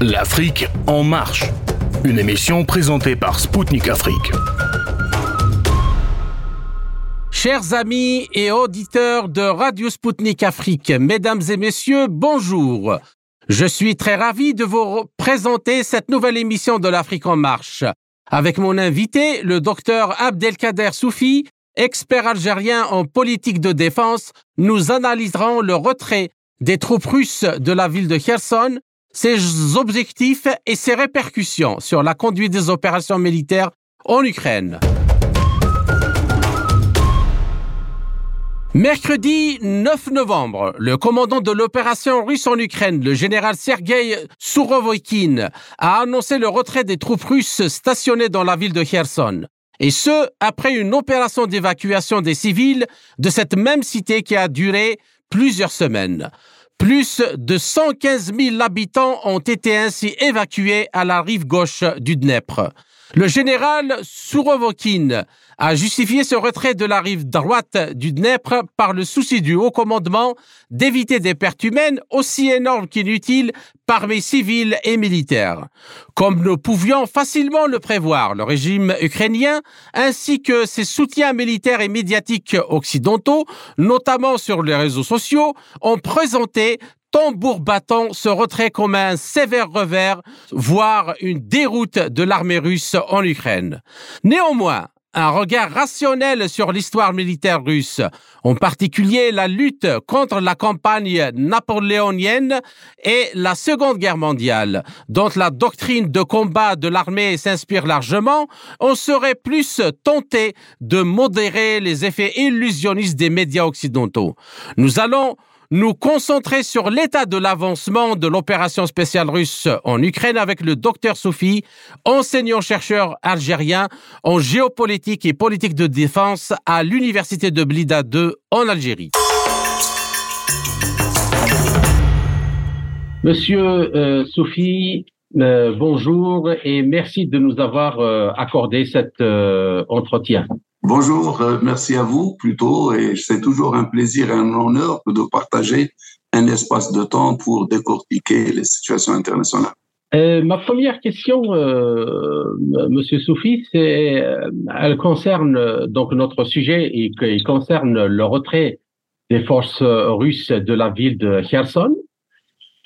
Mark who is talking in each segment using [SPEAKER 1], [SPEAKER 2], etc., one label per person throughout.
[SPEAKER 1] L'Afrique en marche. Une émission présentée par Spoutnik Afrique.
[SPEAKER 2] Chers amis et auditeurs de Radio Spoutnik Afrique, mesdames et messieurs, bonjour. Je suis très ravi de vous présenter cette nouvelle émission de l'Afrique en marche. Avec mon invité, le docteur Abdelkader Soufi, expert algérien en politique de défense, nous analyserons le retrait des troupes russes de la ville de Kherson, ses objectifs et ses répercussions sur la conduite des opérations militaires en Ukraine. Mercredi 9 novembre, le commandant de l'opération russe en Ukraine, le général Sergei Sourovokin, a annoncé le retrait des troupes russes stationnées dans la ville de Kherson. Et ce, après une opération d'évacuation des civils de cette même cité qui a duré plusieurs semaines. Plus de 115 000 habitants ont été ainsi évacués à la rive gauche du Dnepr. Le général Sourovokin a justifié ce retrait de la rive droite du Dnepr par le souci du haut commandement d'éviter des pertes humaines aussi énormes qu'inutiles parmi civils et militaires. Comme nous pouvions facilement le prévoir, le régime ukrainien ainsi que ses soutiens militaires et médiatiques occidentaux, notamment sur les réseaux sociaux, ont présenté tambour battant ce retrait comme un sévère revers, voire une déroute de l'armée russe en Ukraine. Néanmoins, un regard rationnel sur l'histoire militaire russe, en particulier la lutte contre la campagne napoléonienne et la Seconde Guerre mondiale, dont la doctrine de combat de l'armée s'inspire largement, on serait plus tenté de modérer les effets illusionnistes des médias occidentaux. Nous allons nous concentrer sur l'état de l'avancement de l'opération spéciale russe en Ukraine avec le docteur Soufi, enseignant-chercheur algérien en géopolitique et politique de défense à l'université de Blida 2 en Algérie. Monsieur euh, Soufi, euh, bonjour et merci de nous avoir euh, accordé cet entretien.
[SPEAKER 3] Bonjour, euh, merci à vous plutôt, et c'est toujours un plaisir et un honneur de partager un espace de temps pour décortiquer les situations internationales.
[SPEAKER 2] Euh, ma première question, euh, Monsieur Soufi, c'est, elle concerne donc notre sujet et concerne le retrait des forces russes de la ville de Kherson.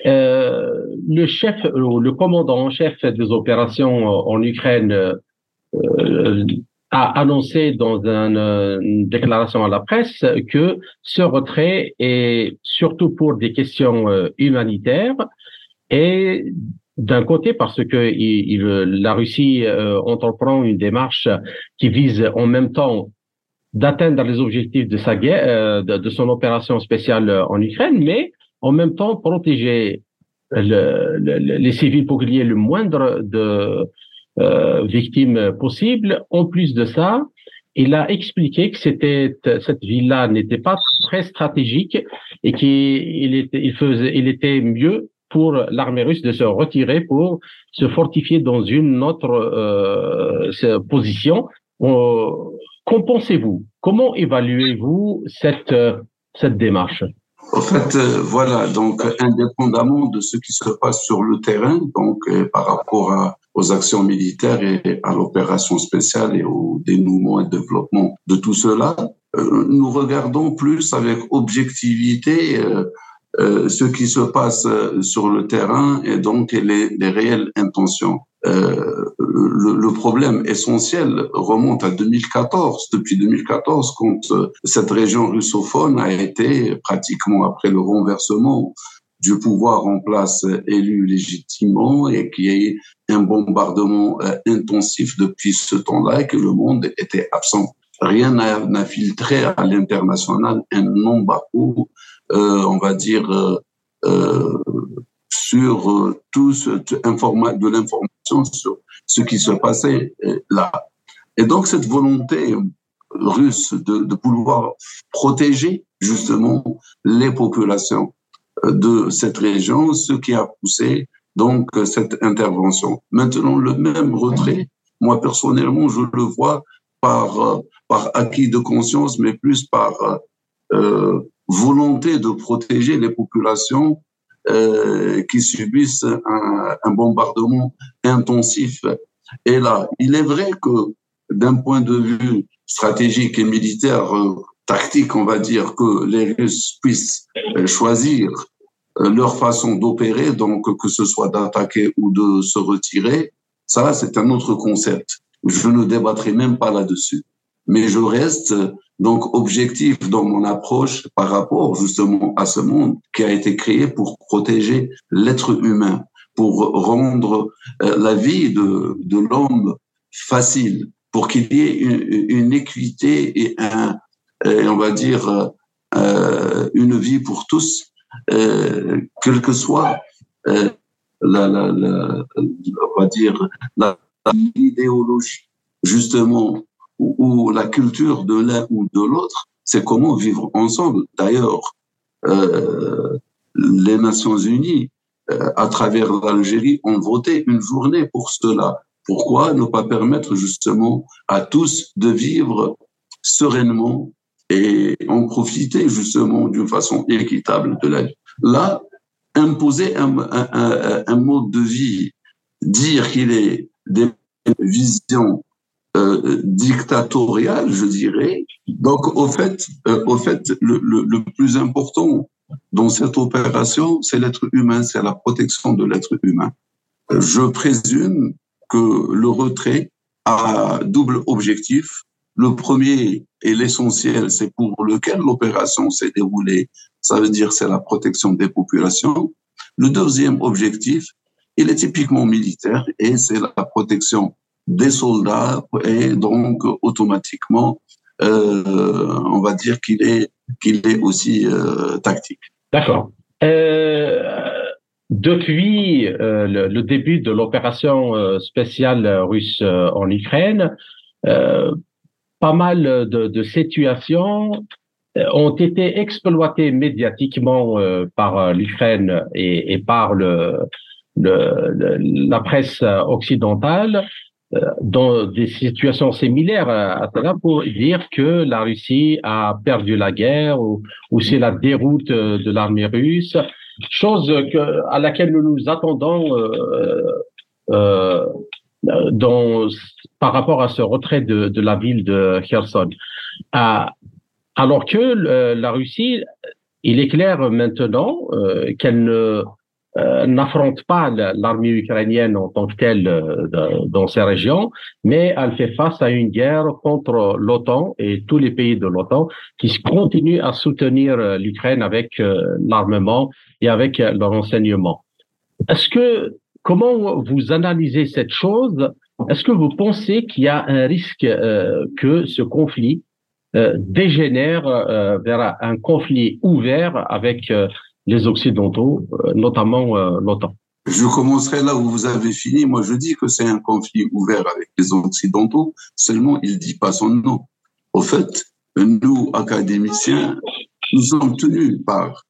[SPEAKER 2] Le chef, le commandant en chef des opérations en Ukraine a annoncé dans une déclaration à la presse que ce retrait est surtout pour des questions euh, humanitaires et d'un côté parce que la Russie euh, entreprend une démarche qui vise en même temps d'atteindre les objectifs de sa guerre, euh, de, son opération spéciale en Ukraine, mais en même temps protéger le, les civils pour qu'il y ait le moindre de euh, victimes possibles. En plus de ça, il a expliqué que c'était cette ville-là n'était pas très stratégique et qu'il était, il faisait, il était mieux pour l'armée russe de se retirer pour se fortifier dans une autre euh, position. Euh, Qu'en pensez-vous? Comment évaluez-vous cette cette démarche?
[SPEAKER 3] En fait, euh, voilà, donc indépendamment de ce qui se passe sur le terrain, donc euh, par rapport à, aux actions militaires et à l'opération spéciale et au dénouement et développement de tout cela, euh, nous regardons plus avec objectivité ce qui se passe sur le terrain et donc les, les réelles intentions. Euh, le, problème essentiel remonte à 2014. Depuis 2014, quand euh, cette région russophone a été pratiquement après le renversement du pouvoir en place élu légitimement et qui a eu un bombardement euh, intensif depuis ce temps-là et que le monde était absent. Rien n'a filtré à l'international un embargo, euh, on va dire, euh, sur euh, tout ce, de l'information sur ce qui se passait euh, là. Et donc cette volonté russe de, de pouvoir protéger justement les populations euh, de cette région, ce qui a poussé donc cette intervention. Maintenant, le même retrait, moi personnellement, je le vois par, par acquis de conscience, mais plus par euh, volonté de protéger les populations euh, qui subissent un, un, bombardement intensif. Et là, il est vrai que d'un point de vue stratégique et militaire, euh, tactique, on va dire, que les Russes puissent euh, choisir leur façon d'opérer, donc que ce soit d'attaquer ou de se retirer, ça, c'est un autre concept. Je ne débattrai même pas là-dessus. Mais je reste donc objectif dans mon approche par rapport justement à ce monde qui a été créé pour protéger l'être humain, pour rendre euh, la vie de, de l'homme facile, pour qu'il y ait une, une, équité et un, on va dire, euh, une vie pour tous, euh, quelle que soit euh, la, on va dire, l'idéologie justement ou, la culture de l'un ou de l'autre, c'est comment vivre ensemble. D'ailleurs, euh, les Nations Unies, à travers l'Algérie, ont voté une journée pour cela. Pourquoi ne pas permettre justement à tous de vivre sereinement et en profiter justement d'une façon équitable de la vie Là, imposer un, mode de vie, dire qu'il est des visions euh, dictatorial, je dirais. Donc, au fait, euh, au fait, le, le, plus important dans cette opération, c'est l'être humain, c'est la protection de l'être humain. Je présume que le retrait a double objectif. Le premier et l'essentiel, c'est pour lequel l'opération s'est déroulée. Ça veut dire c'est la protection des populations. Le deuxième objectif, il est typiquement militaire et c'est la protection des soldats et donc automatiquement, euh, on va dire qu'il est, qu'il est aussi euh, tactique.
[SPEAKER 4] D'accord. Euh, depuis le, le, début de l'opération spéciale russe en Ukraine, pas mal de, situations ont été exploitées médiatiquement par l'Ukraine et, par la presse occidentale euh, dans des situations similaires à cela pour dire que la Russie a perdu la guerre ou, c'est la déroute de l'armée russe, chose à laquelle nous nous attendons euh, euh, dans, par rapport à ce retrait de, la ville de Kherson. Ah, alors que la Russie, il est clair maintenant qu'elle euh, n'affronte pas l'armée ukrainienne en tant que telle euh, dans ces régions, mais elle fait face à une guerre contre l'OTAN et tous les pays de l'OTAN qui continuent à soutenir euh, l'Ukraine avec l'armement et avec le renseignement. Est-ce que comment vous analysez cette chose? Est-ce que vous pensez qu'il y a un risque que ce conflit dégénère vers un conflit ouvert avec les Occidentaux, euh, notamment euh, l'OTAN?
[SPEAKER 3] Je commencerai là où vous avez fini. Moi, je dis que c'est un conflit ouvert avec les Occidentaux, seulement il dit pas son nom. Au fait, nous, académiciens, nous sommes tenus par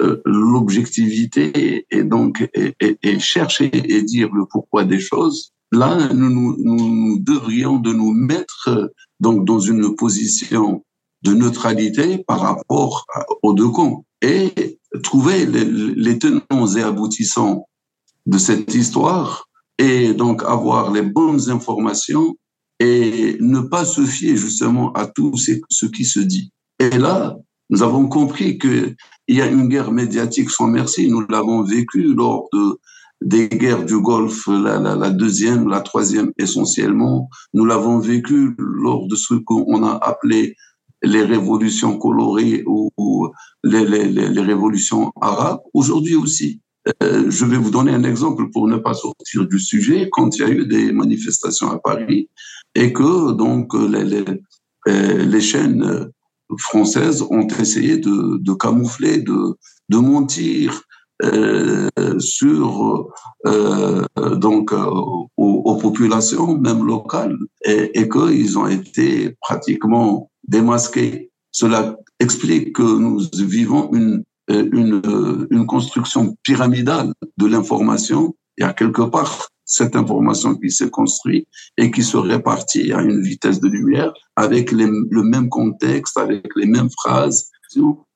[SPEAKER 3] euh, l'objectivité et donc chercher et dire le pourquoi des choses. Là, nous, devrions de nous mettre donc dans une position de neutralité par rapport aux deux camps et trouver les, tenants et aboutissants de cette histoire et donc avoir les bonnes informations et ne pas se fier justement à tout ce qui se dit. Et là, nous avons compris qu'il y a une guerre médiatique sans merci. Nous l'avons vécu lors de, des guerres du Golfe, la, la, la deuxième, la troisième essentiellement. Nous l'avons vécu lors de ce qu'on a appelé les révolutions colorées ou, les, les, les, révolutions arabes, aujourd'hui aussi. Euh, je vais vous donner un exemple pour ne pas sortir du sujet. Quand il y a eu des manifestations à Paris et que donc les, les, euh, les chaînes françaises ont essayé de, camoufler, de, mentir euh, sur euh, donc euh, aux, populations même locales et, et qu'ils ont été pratiquement démasqué. Cela explique que nous vivons une, une construction pyramidale de l'information. Il y a quelque part cette information qui s'est construite et qui se répartit à une vitesse de lumière avec le même contexte, avec les mêmes phrases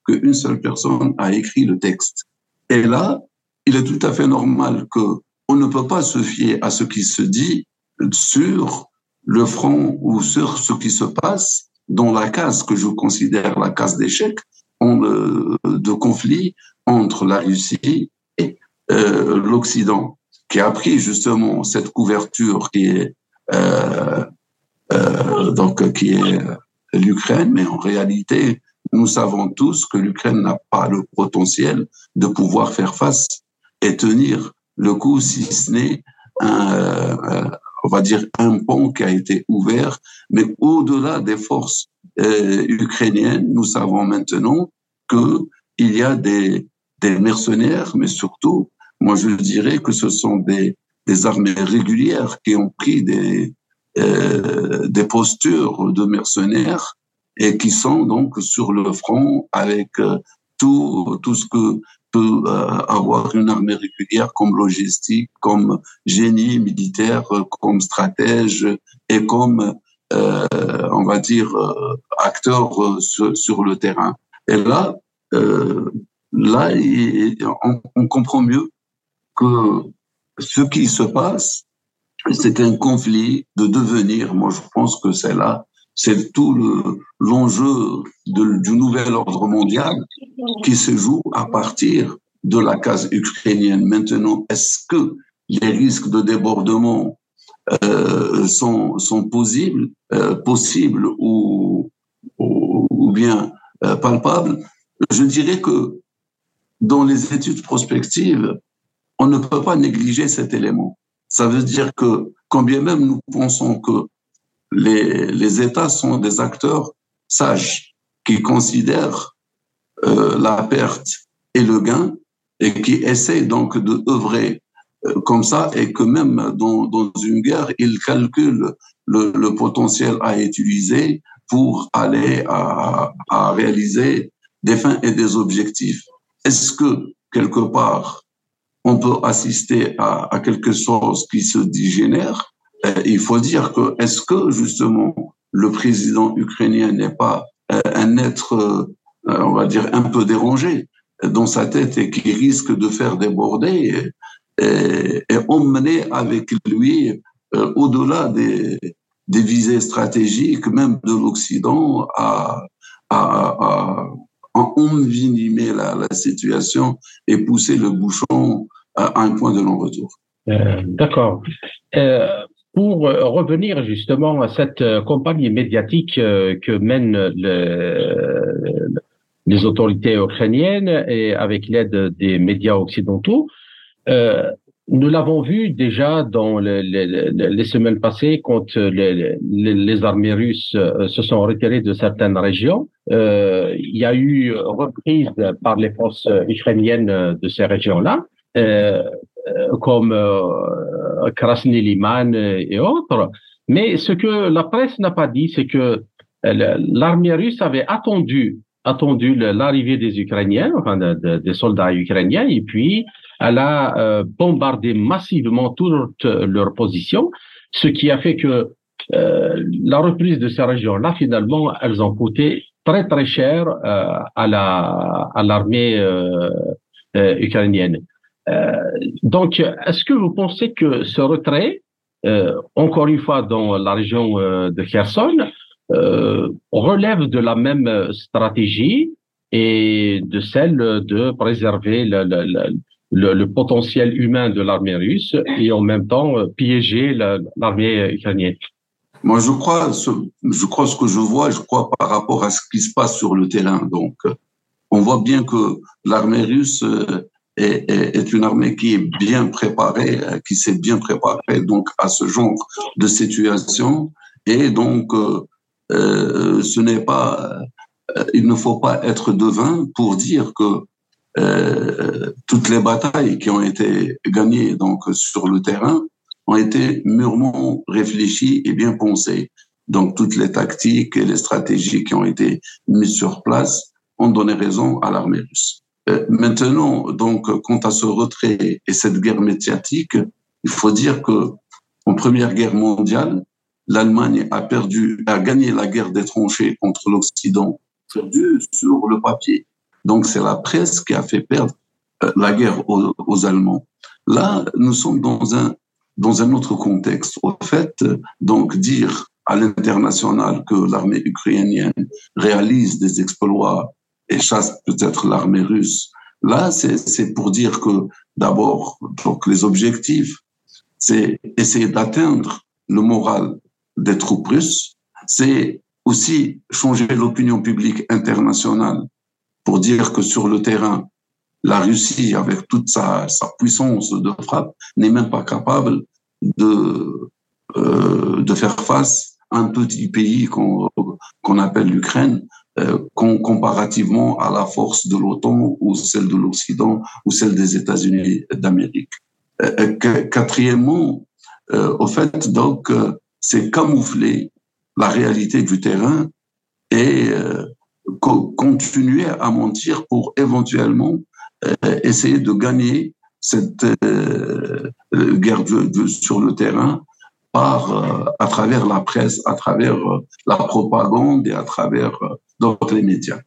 [SPEAKER 3] qu'une seule personne a écrit le texte. Et là, il est tout à fait normal que on ne peut pas se fier à ce qui se dit sur le front ou sur ce qui se passe dans la case que je considère la case d'échec de conflit entre la Russie et euh, l'Occident, qui a pris justement cette couverture qui est euh, euh, donc qui est l'Ukraine, mais en réalité, nous savons tous que l'Ukraine n'a pas le potentiel de pouvoir faire face et tenir le coup, si ce n'est un, on va dire un pont qui a été ouvert, mais au-delà des forces ukrainiennes, nous savons maintenant que il y a des, des mercenaires, mais surtout, moi je dirais que ce sont des, armées régulières qui ont pris des, euh, des postures de mercenaires et qui sont donc sur le front avec euh, tout, ce que peut euh, avoir une armée régulière comme logistique, comme génie militaire, comme stratège et comme, on va dire, acteur sur, le terrain. Et là, là, on comprend mieux que ce qui se passe, c'est un conflit de devenir. Moi, je pense que c'est là, c'est tout l'enjeu du nouvel ordre mondial qui se joue à partir de la case ukrainienne. Maintenant, est-ce que les risques de débordement euh, sont, sont possibles, euh, possibles ou, ou, bien euh, palpables? Je dirais que dans les études prospectives, on ne peut pas négliger cet élément. Ça veut dire que, quand bien même nous pensons que les, les États sont des acteurs sages qui considèrent euh, la perte et le gain et qui essayent donc de œuvrer euh, comme ça et que même dans, une guerre, ils calculent le, le, potentiel à utiliser pour aller à, à réaliser des fins et des objectifs. Est-ce que quelque part on peut assister à, à quelque chose qui se dégénère. Euh, il faut dire que est-ce que justement le président ukrainien n'est pas euh, un être, euh, on va dire, un peu dérangé dans sa tête et qui risque de faire déborder et, emmener avec lui au-delà des, des visées stratégiques, même de l'Occident, à, à, à, envenimer la, la, situation et pousser le bouchon à un point de non-retour.
[SPEAKER 4] Euh, D'accord. Euh, pour revenir justement à cette euh, campagne médiatique euh, que mènent le, les autorités ukrainiennes et avec l'aide des médias occidentaux, euh, nous l'avons vu déjà dans les, les, les semaines passées quand les, les, armées russes se sont retirées de certaines régions. Euh, il y a eu reprise par les forces ukrainiennes de ces régions-là. Euh, euh, comme euh, Krasny Liman et autres. Mais ce que la presse n'a pas dit, c'est que l'armée russe avait attendu attendu l'arrivée des Ukrainiens, enfin des soldats ukrainiens, et puis elle a bombardé massivement toutes leurs positions, ce qui a fait que euh, la reprise de ces régions-là, finalement, elles ont coûté très très cher euh, à la à l'armée euh, ukrainienne. Euh, donc, est-ce que vous pensez que ce retrait, euh, encore une fois dans la région euh, de Kherson, relève de la même stratégie et de celle de préserver le, le, le, le potentiel humain de l'armée russe et en même temps piéger l'armée ukrainienne?
[SPEAKER 3] Moi, je crois, ce, je crois ce que je vois, je crois par rapport à ce qui se passe sur le terrain. Donc, on voit bien que l'armée russe est, est, une armée qui est bien préparée, euh, qui s'est bien préparée donc à ce genre de situation. Et donc, euh, euh, ce n'est pas, euh, il ne faut pas être devin pour dire que euh, toutes les batailles qui ont été gagnées donc sur le terrain ont été mûrement réfléchies et bien pensées. Donc, toutes les tactiques et les stratégies qui ont été mises sur place ont donné raison à l'armée russe. Euh, maintenant, donc, quant à ce retrait et cette guerre médiatique, il faut dire que en Première Guerre mondiale, l'Allemagne a perdu, a gagné la guerre des tranchées contre l'Occident, perdu sur le papier. Donc, c'est la presse qui a fait perdre la guerre aux, Allemands. Là, nous sommes dans un dans un autre contexte. Au fait, donc dire à l'international que l'armée ukrainienne réalise des exploits et chasse peut-être l'armée russe. Là, c'est pour dire que d'abord, donc les objectifs, c'est essayer d'atteindre le moral des troupes russes, c'est aussi changer l'opinion publique internationale pour dire que sur le terrain, la Russie, avec toute sa, sa puissance de frappe, n'est même pas capable de, euh, de faire face à un petit pays qu'on appelle l'Ukraine, euh, comparativement à la force de l'OTAN ou celle de l'Occident ou celle des États-Unis d'Amérique. Euh, quatrièmement, euh, au fait, donc, c'est camoufler la réalité du terrain et continuer à mentir pour éventuellement essayer de gagner cette euh, guerre de, sur le terrain par à travers la presse, à travers la propagande et à travers d'autres médias.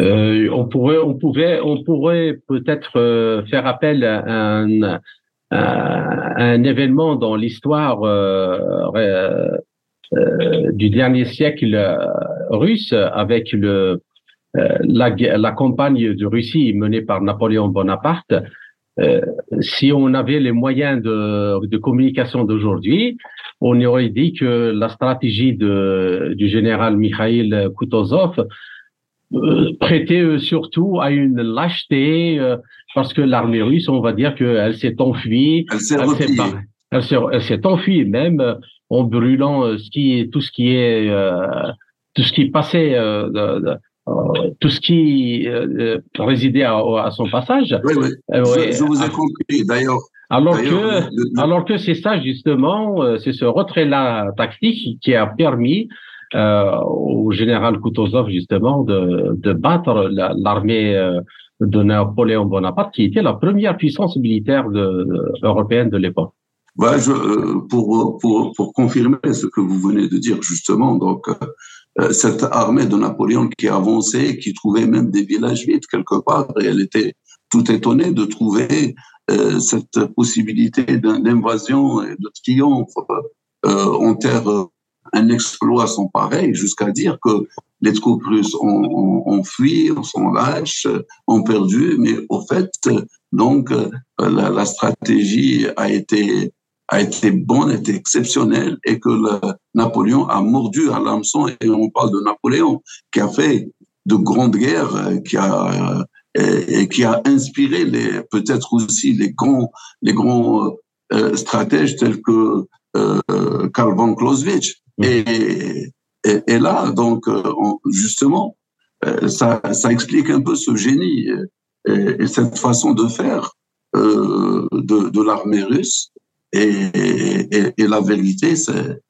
[SPEAKER 4] Euh, on pourrait, on on pourrait peut-être faire appel à un, événement dans l'histoire euh, euh, du dernier siècle russe avec le euh, la, la, campagne de Russie menée par Napoléon Bonaparte, euh, si on avait les moyens de, de communication d'aujourd'hui, on aurait dit que la stratégie de, du général Mikhail Kutuzov euh, prêtait surtout à une lâcheté, parce que l'armée russe, on va dire qu'elle s'est enfuie.
[SPEAKER 3] Elle s'est
[SPEAKER 4] Elle s'est enfuie même en brûlant ce qui tout ce qui est tout ce qui passait euh, tout ce qui euh, euh, résidait à, à, son passage.
[SPEAKER 3] Oui, oui. Je, je, vous ai compris. D'ailleurs.
[SPEAKER 4] Alors que, alors que c'est ça justement, c'est ce retrait-là tactique qui a permis euh, au général Kutuzov justement de, de battre l'armée de Napoléon Bonaparte, qui était la première puissance militaire de, européenne de l'époque.
[SPEAKER 3] Ouais, je, pour, pour, pour confirmer ce que vous venez de dire justement, donc euh, cette armée de Napoléon qui avançait, qui trouvait même des villages vides quelque part, et elle était tout étonnée de trouver euh, cette possibilité d'invasion et de triomphe euh, en terre un exploit sans pareil, jusqu'à dire que les troupes russes ont, ont, ont, fui, sont lâches, ont perdu, mais au fait, donc, la, la stratégie a été a été bonne, été exceptionnelle et que le, Napoléon a mordu à l'hameçon. Et on parle de Napoléon qui a fait de grandes guerres, euh, qui a et, et qui a inspiré les peut-être aussi les grands les grands euh, stratèges tels que euh, Karl von Clausewitz. Et, et, et, là donc euh, justement euh, ça, ça explique un peu ce génie et, et cette façon de faire de, de l'armée russe et, la vérité, c'est,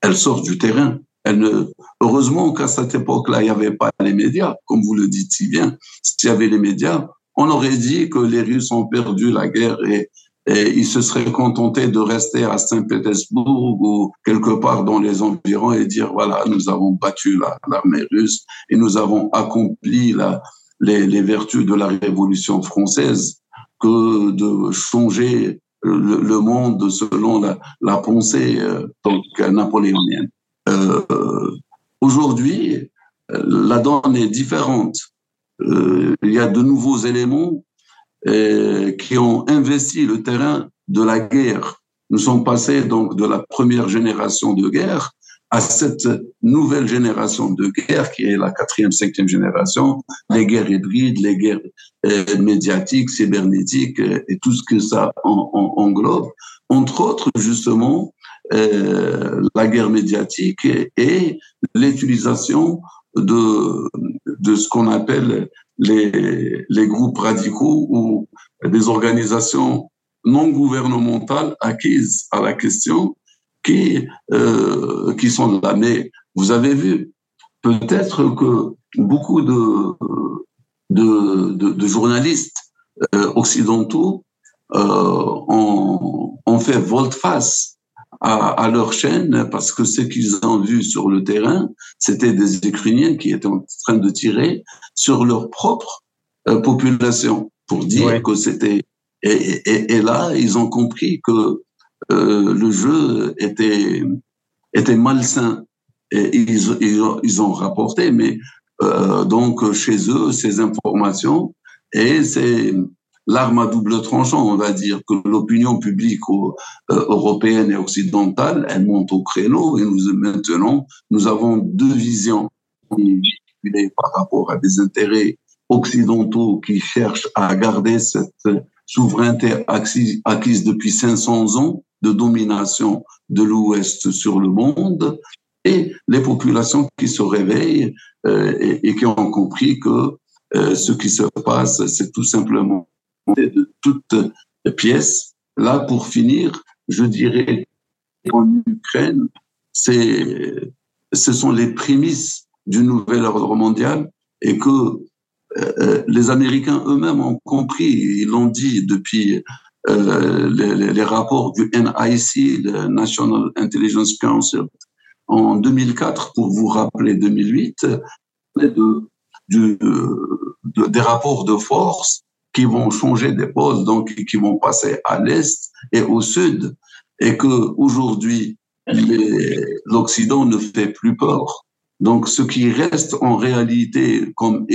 [SPEAKER 3] elle sort du terrain. Elle ne, heureusement qu'à cette époque-là, il n'y avait pas les médias, comme vous le dites si bien. S'il y avait les médias, on aurait dit que les Russes ont perdu la guerre et, et ils se seraient contentés de rester à Saint-Pétersbourg ou quelque part dans les environs et dire voilà, nous avons battu l'armée russe et nous avons accompli la, les, les vertus de la Révolution française que de changer le, monde selon la, pensée euh, napoléonienne. Euh, Aujourd'hui, la donne est différente. Euh, il y a de nouveaux éléments euh, qui ont investi le terrain de la guerre. Nous sommes passés donc de la première génération de guerre à cette nouvelle génération de guerre qui est la quatrième, cinquième génération, les guerres hybrides, les guerres euh, médiatiques, cybernétiques euh, et tout ce que ça en, en, englobe. Entre autres, justement, euh, la guerre médiatique et l'utilisation de, de ce qu'on appelle les, les groupes radicaux ou des organisations non gouvernementales acquises à la question qui, euh, qui sont là. Mais vous avez vu, peut-être que beaucoup de, de, de, de journalistes euh, occidentaux euh, ont, ont, fait volte-face à, à, leur chaîne parce que ce qu'ils ont vu sur le terrain, c'était des Ukrainiens qui étaient en train de tirer sur leur propre euh, population. pour dire que c'était. Et, et, et, là, ils ont compris que euh, le jeu était était malsain. Ils, ils, ont rapporté, mais euh, donc chez eux, ces informations et c'est l'arme à double tranchant, on va dire, que l'opinion publique euh, européenne et occidentale, elle monte au créneau et nous maintenant, nous avons deux visions par rapport à des intérêts occidentaux qui cherchent à garder cette souveraineté acquise depuis 500 ans de domination de l'Ouest sur le monde et les populations qui se réveillent euh, et, qui ont compris que euh, ce qui se passe, c'est tout simplement de toutes pièces. Là, pour finir, je dirais en Ukraine, c'est, ce sont les prémices du nouvel ordre mondial et que euh, les Américains eux-mêmes ont compris, ils l'ont dit depuis euh, les, rapports du NIC, le National Intelligence Council, en 2004, pour vous rappeler 2008, de, du, de, des rapports de force qui vont changer des postes, donc qui vont passer à l'est et au sud, et que aujourd'hui l'Occident ne fait plus peur. Donc, ce qui reste en réalité comme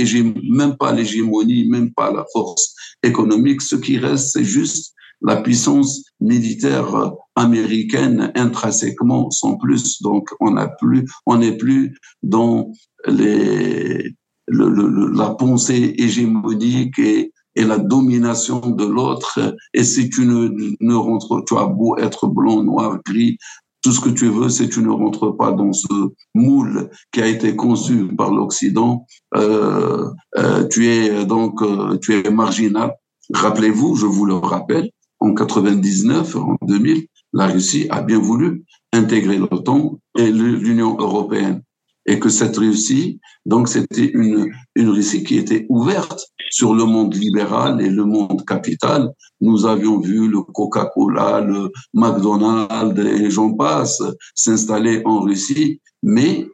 [SPEAKER 3] même pas l'hégémonie, même pas la force économique, ce qui reste, c'est juste la puissance militaire américaine intrinsèquement, sans plus. Donc, on n'a plus, on n'est plus dans les, le, la pensée hégémonique et, et la domination de l'autre. Et si tu ne, ne rentres, tu as beau être blanc, noir, gris, tout ce que tu veux, si tu ne rentres pas dans ce moule qui a été conçu par l'Occident, euh, euh, tu es donc euh, tu es marginal. Rappelez-vous, je vous le rappelle, en 99, en 2000, la Russie a bien voulu intégrer l'OTAN et l'Union européenne et que cette Russie, donc c'était une, une Russie qui était ouverte sur le monde libéral et le monde capital. Nous avions vu le Coca-Cola, le McDonald's et j'en passe s'installer en Russie, mais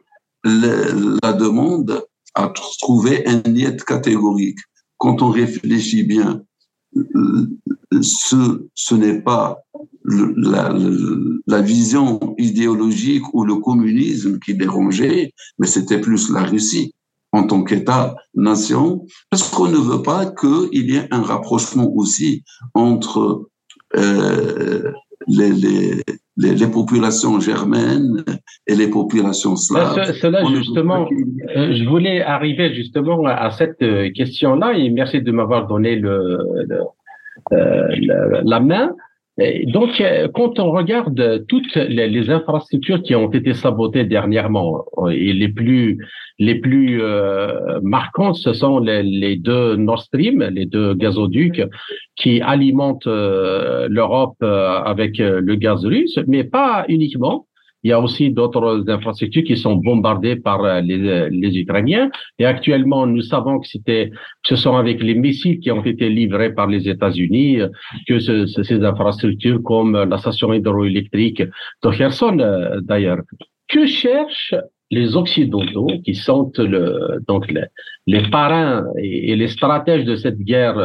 [SPEAKER 3] la demande a trouvé un niet catégorique. Quand on réfléchit bien, ce, ce n'est pas la, la, vision idéologique ou le communisme qui dérangeait, mais c'était plus la Russie en tant qu'État-nation, parce qu'on ne veut pas qu'il y ait un rapprochement aussi entre euh, les, les, les, les, populations germaines et les populations slaves.
[SPEAKER 4] cela, justement, euh, je voulais arriver justement à cette euh, question-là, et merci de m'avoir donné le, le euh, la main. Donc, euh, quand on regarde toutes les, infrastructures qui ont été sabotées dernièrement, et les plus les plus euh, marquantes, ce sont les, deux Nord Stream, les deux gazoducs qui alimentent euh, l'Europe avec le gaz russe, mais pas uniquement. Il y a aussi d'autres infrastructures qui sont bombardées par euh, les, euh, les Ukrainiens. Et actuellement, nous savons que c'était, ce sont avec les missiles qui ont été livrés par les États-Unis euh, que ce, ces infrastructures comme la station hydroélectrique de Kherson, d'ailleurs. Que cherchent les Occidentaux, qui sont le, donc les, les parrains et, les stratèges de cette guerre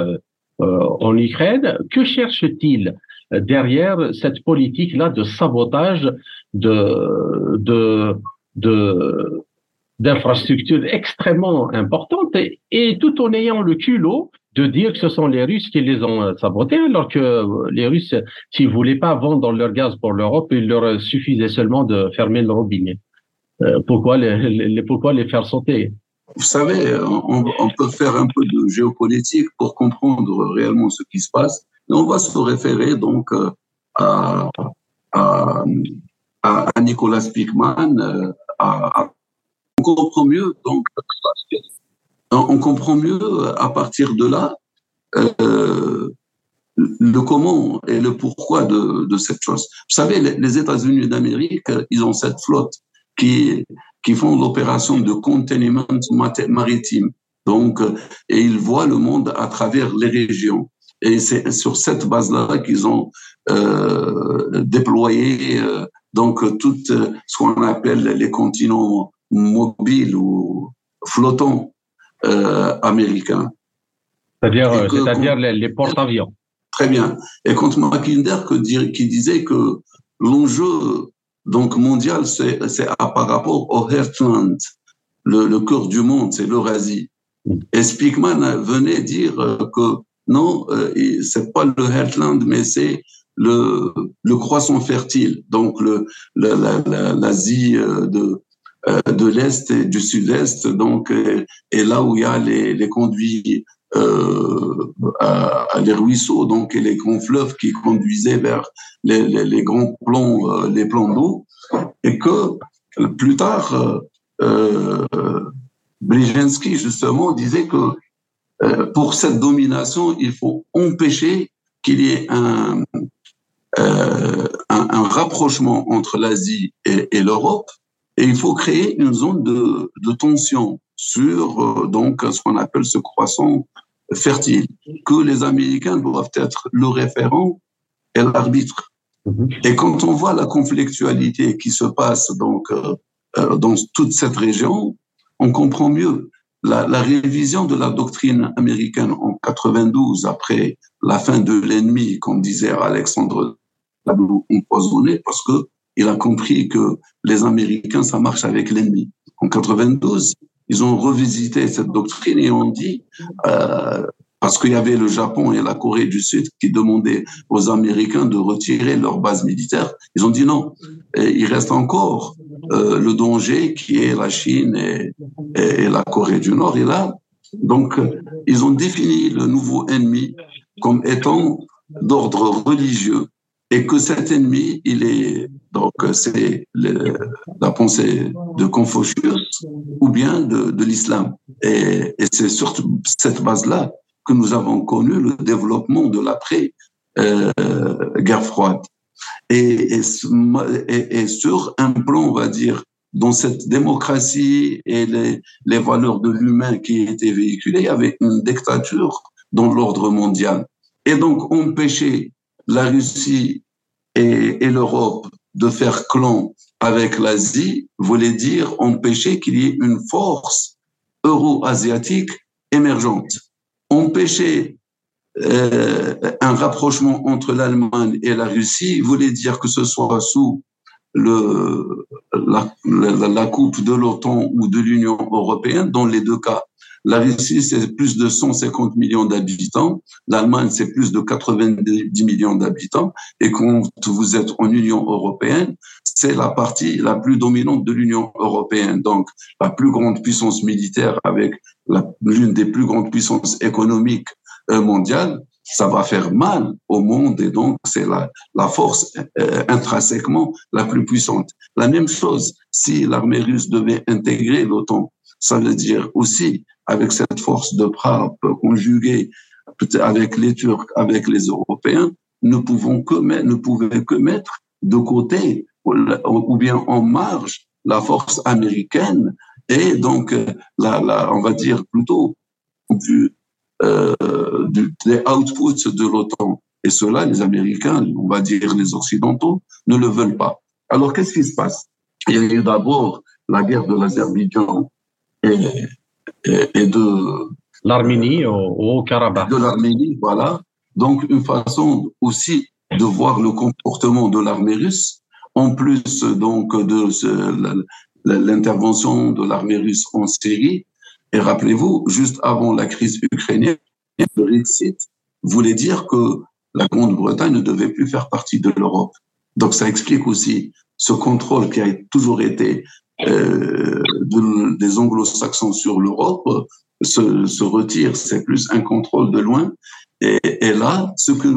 [SPEAKER 4] euh, en Ukraine, que cherchent-ils? Derrière cette politique-là de sabotage de, d'infrastructures extrêmement importantes et, tout en ayant le culot de dire que ce sont les Russes qui les ont sabotés, alors que les Russes, s'ils voulaient pas vendre leur gaz pour l'Europe, il leur suffisait seulement de fermer le robinet. Euh, pourquoi les, pourquoi les faire sauter?
[SPEAKER 3] Vous savez, on, peut faire un peu de géopolitique pour comprendre réellement ce qui se passe. On va se référer donc euh, à, à, Nicolas Spickman. Euh, on comprend mieux donc on comprend mieux à partir de là euh, le comment et le pourquoi de, cette chose. Vous savez, les, les États-Unis d'Amérique, ils ont cette flotte qui qui font l'opération de containment maritime. Donc, et ils voient le monde à travers les régions. Et c'est sur cette base-là qu'ils ont euh, déployé euh, donc tout euh, ce qu'on appelle les continents mobiles ou flottants euh, américains.
[SPEAKER 4] C'est-à-dire, c'est-à-dire les, porte-avions.
[SPEAKER 3] Très bien. Et contre Mackinder qui disait que l'enjeu donc mondial, c'est par rapport au Heartland, le, le cœur du monde, c'est l'Eurasie. Et Speakman venait dire que non, c'est pas le Heartland, mais c'est le, le croissant fertile, donc le, l'Asie de, de l'Est et du Sud-Est, donc, et là où il y a les, les conduits euh, à, les ruisseaux, donc et les grands fleuves qui conduisaient vers les, les, les grands plans, euh, les plans d'eau, et que plus tard, euh, Brzezinski justement disait que euh, pour cette domination, il faut empêcher qu'il y ait un, euh, un, un, rapprochement entre l'Asie et, et l'Europe, et il faut créer une zone de, de tension sur euh, donc ce qu'on appelle ce croissant fertile, que les Américains doivent être le référent et l'arbitre. Mhm. Et quand on voit la conflictualité qui se passe donc euh, dans toute cette région, on comprend mieux la, la, révision de la doctrine américaine en 92 après la fin de l'ennemi, comme disait Alexandre empoisonné, parce que il a compris que les Américains ça marche avec l'ennemi. En 92, ils ont revisité cette doctrine et ont dit, euh, parce qu'il y avait le Japon et la Corée du Sud qui demandaient aux Américains de retirer leur base militaire, ils ont dit non. Il reste encore euh, le danger qui est la Chine et, la Corée du Nord. Et là, donc, ils ont défini le nouveau ennemi comme étant d'ordre religieux et que cet ennemi, il est donc c'est la pensée de Confucius ou bien de, l'islam. Et, et c'est sur cette base-là que nous avons connu le développement de l'après euh, froide. Et, et, et, sur un plan, on va dire, dans cette démocratie et les, les valeurs de l'humain qui étaient véhiculées, il y avait une dictature dans l'ordre mondial. Et donc, empêcher la Russie et, et l'Europe de faire clan avec l'Asie voulait dire empêcher qu'il y ait une force euro-asiatique émergente. Empêcher euh, un rapprochement entre l'Allemagne et la Russie voulait dire que ce soit sous la, la coupe de l'OTAN ou de l'Union européenne, dans les deux cas, la Russie, c'est plus de 150 millions d'habitants. L'Allemagne, c'est plus de 90 millions d'habitants. Et quand vous êtes en Union européenne, c'est la partie la plus dominante de l'Union européenne. Donc, la plus grande puissance militaire avec l'une des plus grandes puissances économiques euh, mondiales. Ça va faire mal au monde et donc c'est la, la force euh, intrinsèquement la plus puissante. La même chose, si l'armée russe devait intégrer l'OTAN, ça veut dire aussi avec cette force de frappe conjuguée avec les Turcs, avec les Européens, ne pouvons que ne pouvaient que mettre de côté ou bien en marge la force américaine et donc la, la on va dire plutôt du, euh, du, des outputs de l'OTAN. Et cela, les Américains, on va dire les Occidentaux, ne le veulent pas. Alors, qu'est-ce qui se passe? Il y a eu d'abord la guerre de l'Azerbaïdjan et et, de
[SPEAKER 4] l'Arménie au, Karabakh.
[SPEAKER 3] De l'Arménie, voilà. Donc une façon aussi de voir le comportement de l'armée russe, en plus donc de l'intervention de l'armée russe en Syrie. Et rappelez-vous, juste avant la crise ukrainienne, le Brexit voulait dire que la Grande-Bretagne ne devait plus faire partie de l'Europe. Donc ça explique aussi ce contrôle qui a toujours été euh, de, des anglo-saxons sur l'Europe se, retire. C'est plus un contrôle de loin. Et là, ce que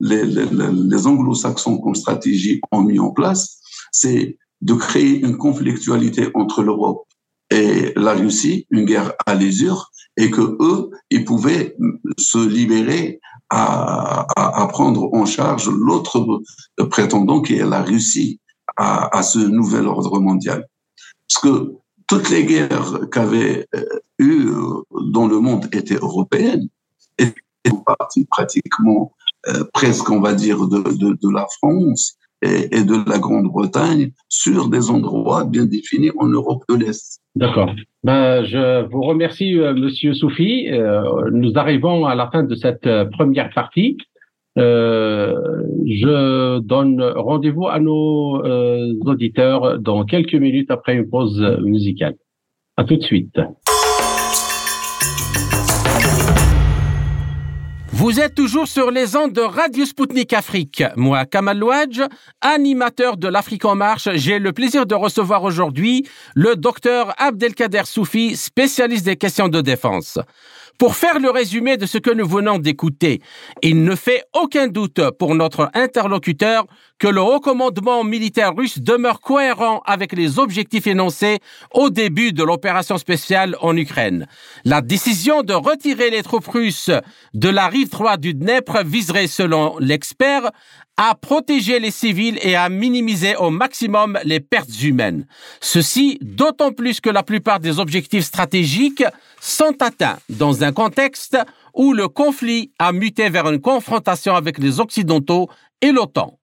[SPEAKER 3] les, anglo-saxons comme stratégie ont mis en place, c'est de créer une conflictualité entre l'Europe et la Russie, une guerre à l'usure, et que eux, ils pouvaient se libérer à, prendre en charge l'autre prétendant qui est la Russie à, ce nouvel ordre mondial. Parce que toutes les guerres qu'avait eu dans le monde étaient européennes, et partie pratiquement euh, presque, on va dire, de, de, la France et, de la Grande-Bretagne sur des endroits bien définis en Europe de l'Est.
[SPEAKER 4] D'accord. Ben, je vous remercie, euh, Monsieur Soufi. Euh, nous arrivons à la fin de cette euh, première partie. Je donne rendez-vous à nos auditeurs dans quelques minutes après une pause musicale. À tout de suite.
[SPEAKER 2] Vous êtes toujours sur les ondes de Radio Sputnik Afrique. Moi, Kamal Louadj, animateur de l'Afrique en marche, j'ai le plaisir de recevoir aujourd'hui le docteur Abdelkader Soufi, spécialiste des questions de défense. Pour faire le résumé de ce que nous venons d'écouter, il ne fait aucun doute pour notre interlocuteur que le recommandement militaire russe demeure cohérent avec les objectifs énoncés au début de l'opération spéciale en Ukraine. La décision de retirer les troupes russes de la rive droite du Dnepr viserait, selon l'expert, à protéger les civils et à minimiser au maximum les pertes humaines. Ceci d'autant plus que la plupart des objectifs stratégiques sont atteints dans un contexte où le conflit a muté vers une confrontation avec les Occidentaux et l'OTAN.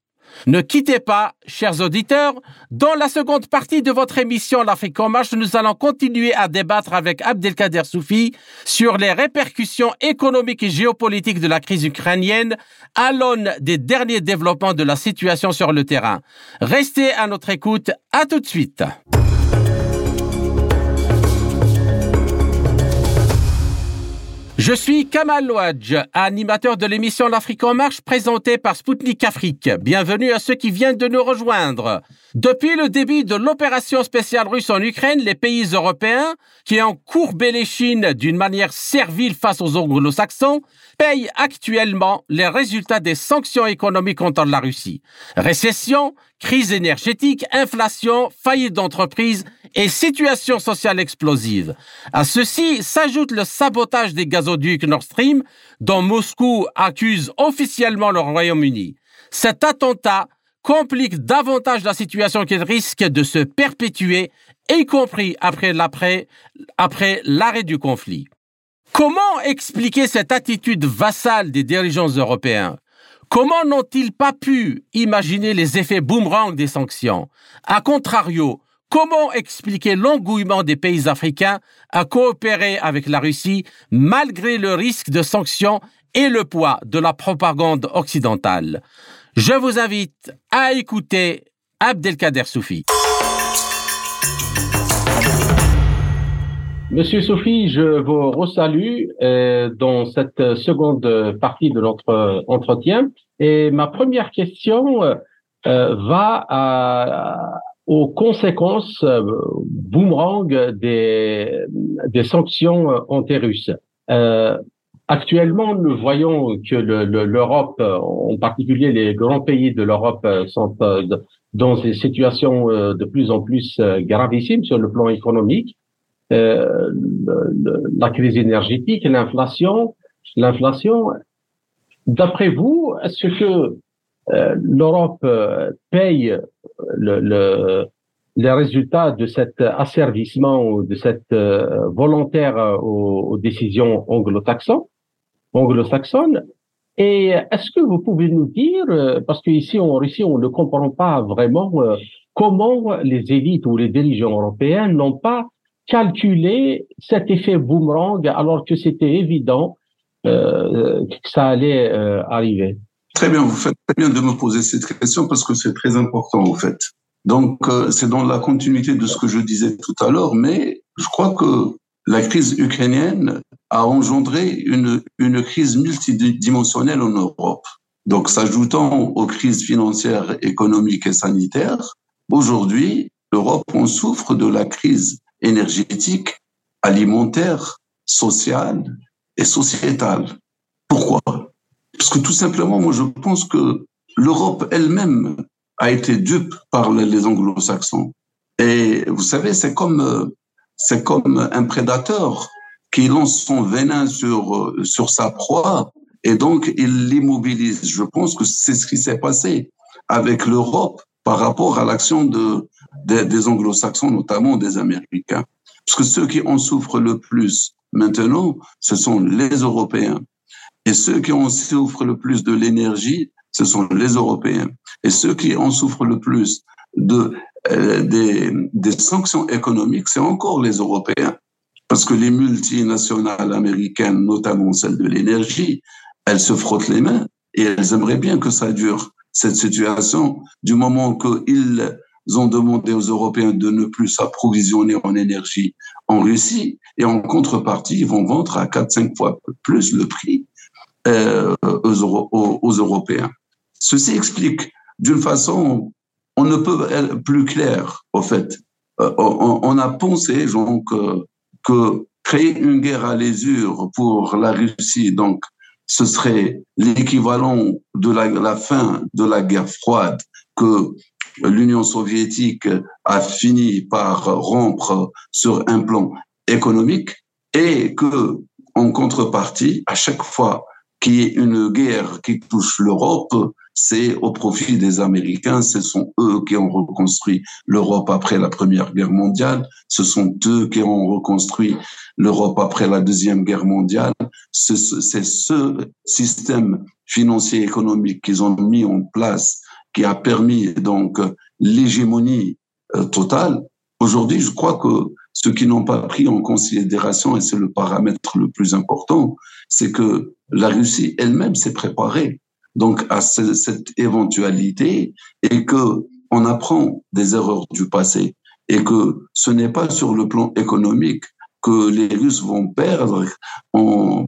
[SPEAKER 2] Ne quittez pas, chers auditeurs. Dans la seconde partie de votre émission L'Afrique en marche, nous allons continuer à débattre avec Abdelkader Soufi sur les répercussions économiques et géopolitiques de la crise ukrainienne à l'aune des derniers développements de la situation sur le terrain. Restez à notre écoute. À tout de suite. Je suis Kamal Louadj, animateur de l'émission L'Afrique en marche présentée par Spoutnik Afrique. Bienvenue à ceux qui viennent de nous rejoindre. Depuis le début de l'opération spéciale russe en Ukraine, les pays européens, qui ont courbé les Chines d'une manière servile face aux anglo-saxons, payent actuellement les résultats des sanctions économiques contre la Russie. Récession, crise énergétique, inflation, faillite d'entreprises et situation sociale explosive. À ceci s'ajoute le sabotage des gazoducs Nord Stream dont Moscou accuse officiellement le Royaume-Uni. Cet attentat complique davantage la situation qu'il risque de se perpétuer, y compris après après l'arrêt du conflit. Comment expliquer cette attitude vassale des dirigeants européens? Comment n'ont-ils pas pu imaginer les effets boomerang des sanctions? A contrario, comment expliquer l'engouement des pays africains à coopérer avec la Russie malgré le risque de sanctions et le poids de la propagande occidentale? Je vous invite à écouter Abdelkader Soufi.
[SPEAKER 4] Monsieur Sophie, je vous resalue euh, dans cette seconde partie de notre entretien. Et ma première question euh, va aux conséquences euh, boomerang des, des sanctions anti-russes. Euh, actuellement, nous voyons que l'Europe, le, en particulier les grands pays de l'Europe, sont dans des situations de plus en plus gravissimes sur le plan économique euh, la crise énergétique, l'inflation. L'inflation. D'après vous, est-ce que euh, l'Europe euh, paye le, le, les résultats de cet asservissement ou de cette volontaire aux, décisions anglo-saxonnes anglo-saxonnes? Et est-ce que vous pouvez nous dire, parce qu'ici en Russie, on ne comprend pas vraiment comment les élites ou les dirigeants européens n'ont pas calculer cet effet boomerang alors que c'était évident euh, que ça allait euh, arriver
[SPEAKER 3] Très bien, vous faites très bien de me poser cette question parce que c'est très important en fait. Donc euh, c'est dans la continuité de ce que je disais tout à l'heure, mais je crois que la crise ukrainienne a engendré une, une crise multidimensionnelle en Europe. Donc s'ajoutant aux crises financières, économiques et sanitaires, aujourd'hui, l'Europe en souffre de la crise énergétique, alimentaire, sociale et sociétale. Pourquoi? Parce que tout simplement, moi, je pense que l'Europe elle-même a été dupe par les anglo-saxons. Et vous savez, c'est comme, c'est comme un prédateur qui lance son venin sur, sur sa proie et donc il l'immobilise. Je pense que c'est ce qui s'est passé avec l'Europe par rapport à l'action de, des, anglo-saxons, notamment des Américains. Parce que ceux qui en souffrent le plus maintenant, ce sont les Européens. Et ceux qui en souffrent le plus de l'énergie, ce sont les Européens. Et ceux qui en souffrent le plus de, euh, des, des sanctions économiques, c'est encore les Européens. Parce que les multinationales américaines, notamment celles de l'énergie, elles se frottent les mains et elles aimeraient bien que ça dure, cette situation, du moment qu'ils ont demandé aux Européens de ne plus s'approvisionner en énergie en Russie et en contrepartie, ils vont vendre à 4-5 fois plus le prix euh, aux, Européens. Ceci explique d'une façon, on ne peut être plus clair, au fait. Euh, on, a pensé donc euh, que créer une guerre à l'usure pour la Russie, donc ce serait l'équivalent de la, la, fin de la guerre froide que l'Union soviétique a fini par rompre sur un plan économique et que, en contrepartie, à chaque fois qu'il y ait une guerre qui touche l'Europe, c'est au profit des Américains. Ce sont eux qui ont reconstruit l'Europe après la Première Guerre mondiale. Ce sont eux qui ont reconstruit l'Europe après la Deuxième Guerre mondiale. C'est ce système financier économique qu'ils ont mis en place qui a permis donc l'hégémonie euh, totale. Aujourd'hui, je crois que ce qui n'ont pas pris en considération, et c'est le paramètre le plus important, c'est que la Russie elle-même s'est préparée donc à cette éventualité et que on apprend des erreurs du passé et que ce n'est pas sur le plan économique que les Russes vont perdre. On,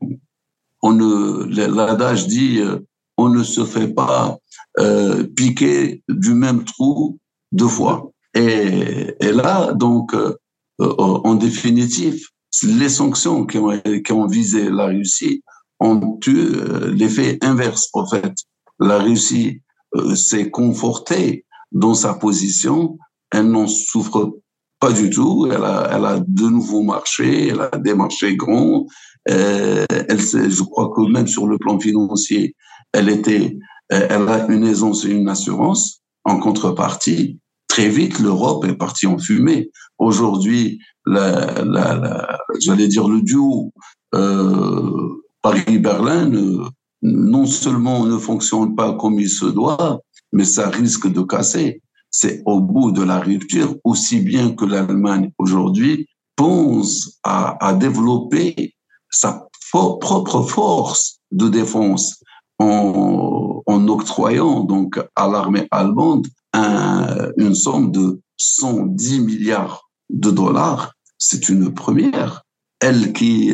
[SPEAKER 3] on ne, l'adage dit, euh, on ne se fait pas euh, piquer du même trou deux fois. Et, là, donc, euh, en définitive, les sanctions qui ont, visé la Russie ont eu euh, l'effet inverse. En fait, la Russie euh, s'est confortée dans sa position. Elle n'en souffre pas du tout. Elle a, de nouveaux marchés. Elle a des marchés grands. Euh, elle, je crois que même sur le plan financier, elle était, elle a une aisance et une assurance. En contrepartie, très vite, l'Europe est partie en fumée. Aujourd'hui, la, la, la j'allais dire le duo euh, Paris-Berlin non seulement ne fonctionne pas comme il se doit, mais ça risque de casser. C'est au bout de la rupture, aussi bien que l'Allemagne aujourd'hui pense à, à développer sa propre force de défense en, en octroyant donc à l'armée allemande un, une somme de 110 milliards de dollars. C'est une première. Elle qui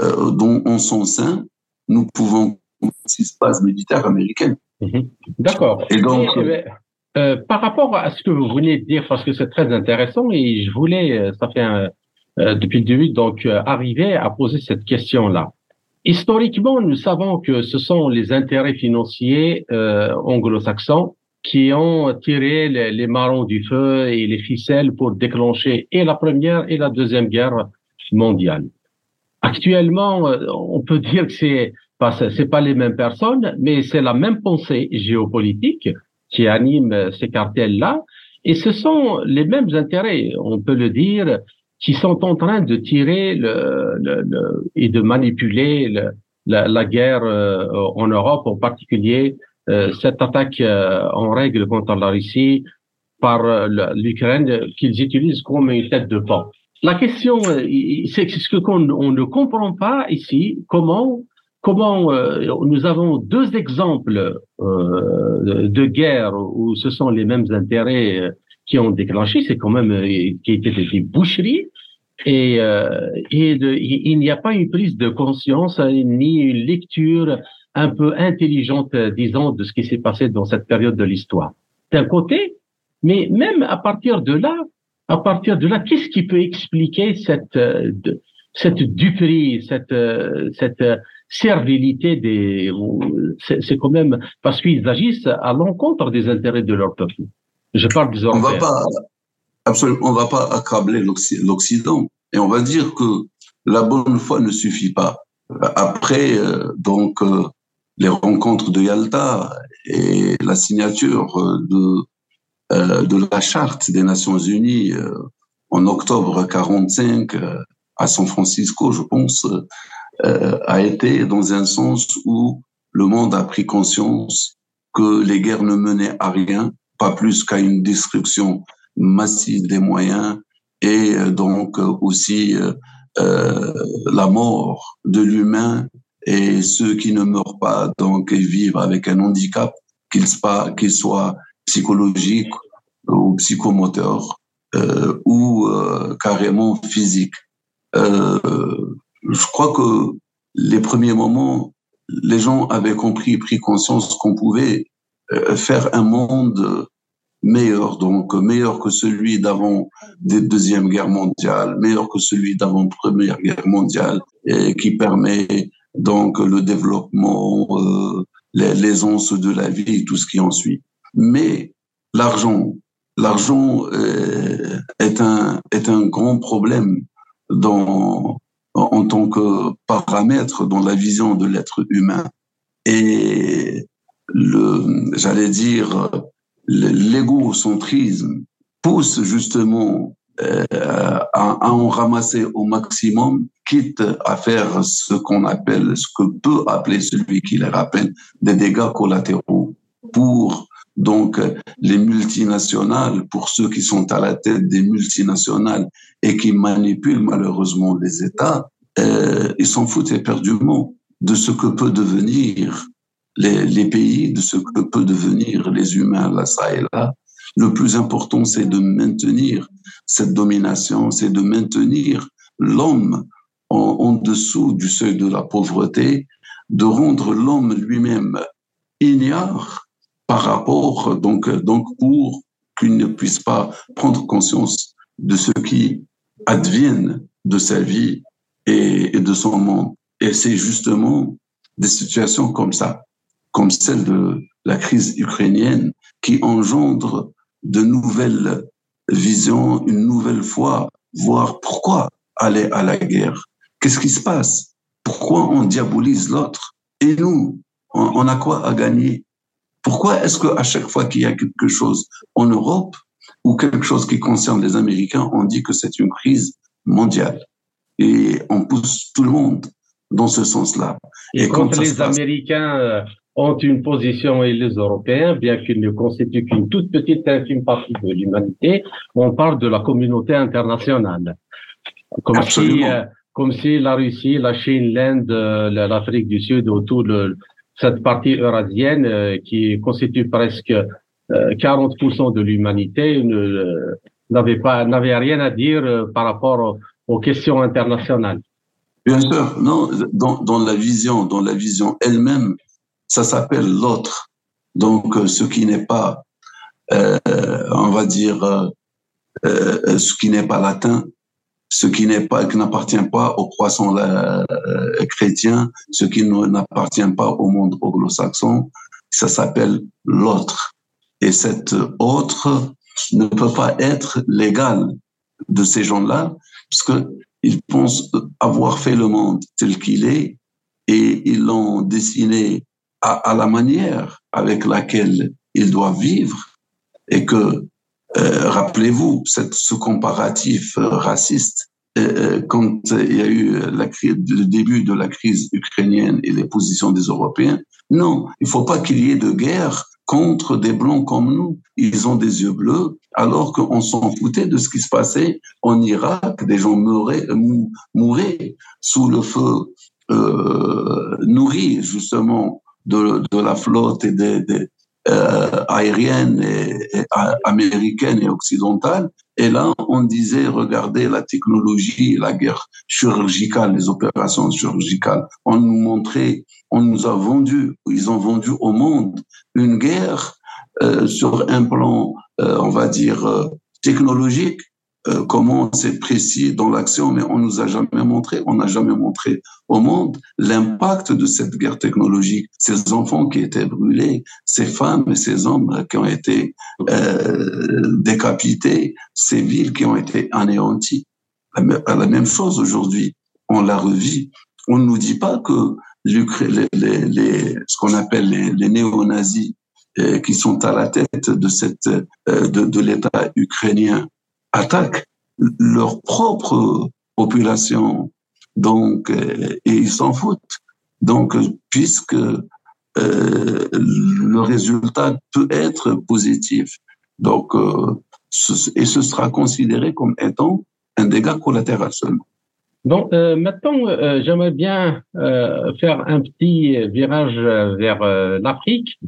[SPEAKER 3] euh, dont en son sein, nous pouvons ce qui se passe militaire américaine.
[SPEAKER 4] Mhm. D'accord. Et donc, euh, par rapport à ce que vous venez de dire, parce que c'est très intéressant, et je voulais, euh, ça fait un, euh, depuis le début, donc arriver à poser cette question-là. Historiquement, nous savons que ce sont les intérêts financiers anglo-saxons qui ont tiré les, les, marrons du feu et les ficelles pour déclencher et la première et la deuxième guerre mondiale. Actuellement, euh, on peut dire que c'est pas c'est pas les mêmes personnes, mais c'est la même pensée géopolitique qui anime euh, ces cartels-là, et ce sont les mêmes intérêts, on peut le dire, qui sont en train de tirer le, le, et de manipuler le, la, la, guerre euh, en Europe, en particulier cette attaque en règle contre la Russie par l'Ukraine qu'ils utilisent comme une tête de pont. La question, euh, c'est ce qu'on on ne comprend pas ici, comment comment euh, nous avons deux exemples euh, de guerre où ce sont les mêmes intérêts euh, qui ont déclenché, c'est quand même qui étaient des boucheries, et, et de, il n'y a pas une prise de conscience ni une lecture un peu intelligente, disons, de ce qui s'est passé dans cette période de l'histoire. D'un côté, mais même à partir de là, à partir de là, qu'est-ce qui peut expliquer cette euh, cette duperie, cette euh, cette euh, servilité des c'est quand même parce qu'ils agissent à l'encontre des intérêts de leur peuple. Je parle des
[SPEAKER 3] On va pas absolument, on va pas accabler l'Occident et on va dire que la bonne foi ne suffit pas. Après donc les rencontres de Yalta et la signature de euh, de la charte des Nations Unies euh, en octobre 45 euh, à San Francisco, je pense, a été dans un sens où le monde a pris conscience que les guerres ne menaient à rien, pas plus qu'à une destruction massive des moyens et euh, donc aussi euh, la mort de l'humain et ceux qui ne meurent pas donc vivent avec un handicap qu'il soit, psychologique ou psychomoteur euh, ou euh, carrément physique. Euh, je crois que les premiers moments, les gens avaient compris, pris conscience qu'on pouvait euh, faire un monde meilleur, donc meilleur que celui d'avant la Deuxième Guerre mondiale, meilleur que celui d'avant Première Guerre mondiale, et qui permet donc le développement, euh, l'aisance de la vie tout ce qui en suit. Mais l'argent, l'argent euh, est un est un grand problème dans en tant que paramètre dans la vision de l'être humain et le j'allais dire l'égocentrisme pousse justement euh, à, en ramasser au maximum, quitte à faire ce qu'on appelle, ce que peut appeler celui qui les rappelle, des dégâts collatéraux pour donc les multinationales, pour ceux qui sont à la tête des multinationales et qui manipulent malheureusement les États, euh, ils s'en foutent éperdument de ce que peut devenir les, les, pays, de ce que peut devenir les humains là, ça et là. Le plus important, c'est de maintenir cette domination, c'est de maintenir l'homme en, en, dessous du seuil de la pauvreté, de rendre l'homme lui-même ignare par rapport, donc, donc pour qu'il ne puisse pas prendre conscience de ce qui advienne de sa vie et, et de son monde. Et c'est justement des situations comme ça comme celle de la crise ukrainienne, qui engendre de nouvelles visions, une nouvelle foi, voir pourquoi aller à la guerre. Qu'est-ce qui se passe? Pourquoi on diabolise l'autre? Et nous, on, a quoi à gagner? Pourquoi est-ce qu'à chaque fois qu'il y a quelque chose en Europe ou quelque chose qui concerne les Américains, on dit que c'est une crise mondiale? Et on pousse tout le monde dans ce sens-là.
[SPEAKER 4] Et, et quand les Américains euh, ont une position et les Européens, bien qu'ils ne constituent qu'une toute petite infime partie de l'humanité, on parle de la communauté internationale. Comme si, euh, comme si la Russie, la Chine, l'Inde, euh, l'Afrique du Sud, autour de cette partie eurasienne euh, qui constitue presque 40% de l'humanité, n'avait pas, n'avait rien à dire par rapport aux questions internationales.
[SPEAKER 3] Bien sûr, non, dans, dans la vision, dans la vision elle-même ça s'appelle l'autre. Donc, euh, ce qui n'est pas, euh, on va dire, euh, euh, ce qui n'est pas latin, ce qui n'est pas, qui n'appartient pas au croissant euh, chrétien, ce qui n'appartient pas au monde anglo-saxon, ça s'appelle l'autre. Et cet autre ne peut pas être légal de ces gens-là, puisque ils pensent avoir fait le monde tel qu'il est et ils l'ont dessiné à, la manière avec laquelle ils doivent vivre et que, euh, rappelez-vous, ce comparatif euh, raciste, euh, quand il y a eu le début de la crise ukrainienne et les positions des Européens, non, il faut pas qu'il y ait de guerre contre des blancs comme nous. Ils ont des yeux bleus, alors qu'on s'en foutait de ce qui se passait en Irak. Des gens mouraient, sous le feu euh, nourri justement de, la flotte et euh, aériennes et, américaines et occidentales. Et là, on disait, regardez la technologie, la guerre chirurgicale, les opérations chirurgicales. On nous montrait, on nous a vendu, ils ont vendu au monde une guerre euh, sur un plan, euh, on va dire, technologique euh, comment c'est précis dans l'action, mais on nous a jamais montré, on n'a jamais montré au monde l'impact de cette guerre technologique. Ces enfants qui étaient brûlés, ces femmes et ces hommes qui ont été euh, décapités, ces villes qui ont été anéanties. La même chose aujourd'hui, on la revit. On ne nous dit pas que les, les, les, ce qu'on appelle les, les néo-nazis euh, qui sont à la tête de cette euh, de, de l'État ukrainien attaquent leur propre population. Donc, euh, et ils s'en foutent. Donc, puisque le résultat peut être positif. Donc, et ce sera considéré comme étant un dégât collatéral seulement.
[SPEAKER 4] Donc maintenant, j'aimerais bien faire un petit virage vers l'Afrique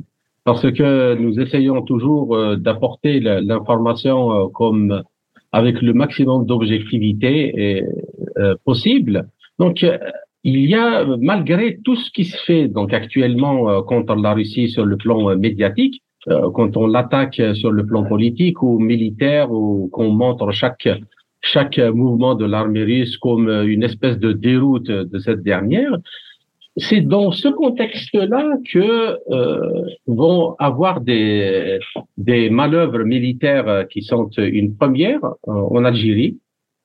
[SPEAKER 4] parce que nous essayons toujours euh, d'apporter l'information euh, comme avec le maximum d'objectivité euh, possible. Donc, il y a, malgré tout ce qui se fait donc actuellement contre la Russie sur le plan médiatique, quand on l'attaque sur le plan politique ou militaire, ou qu'on montre chaque chaque mouvement de l'armée russe comme une espèce de déroute de cette dernière, c'est dans ce contexte-là que euh, vont avoir des, des manœuvres militaires qui sont une première euh, en Algérie,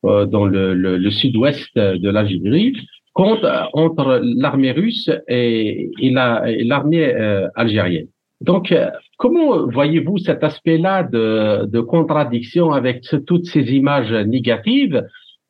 [SPEAKER 4] euh, dans le, le, le sud-ouest de l'Algérie, contre entre l'armée russe et, et l'armée euh, algérienne. Donc, euh, comment voyez-vous cet aspect-là de, de contradiction avec toutes ces images négatives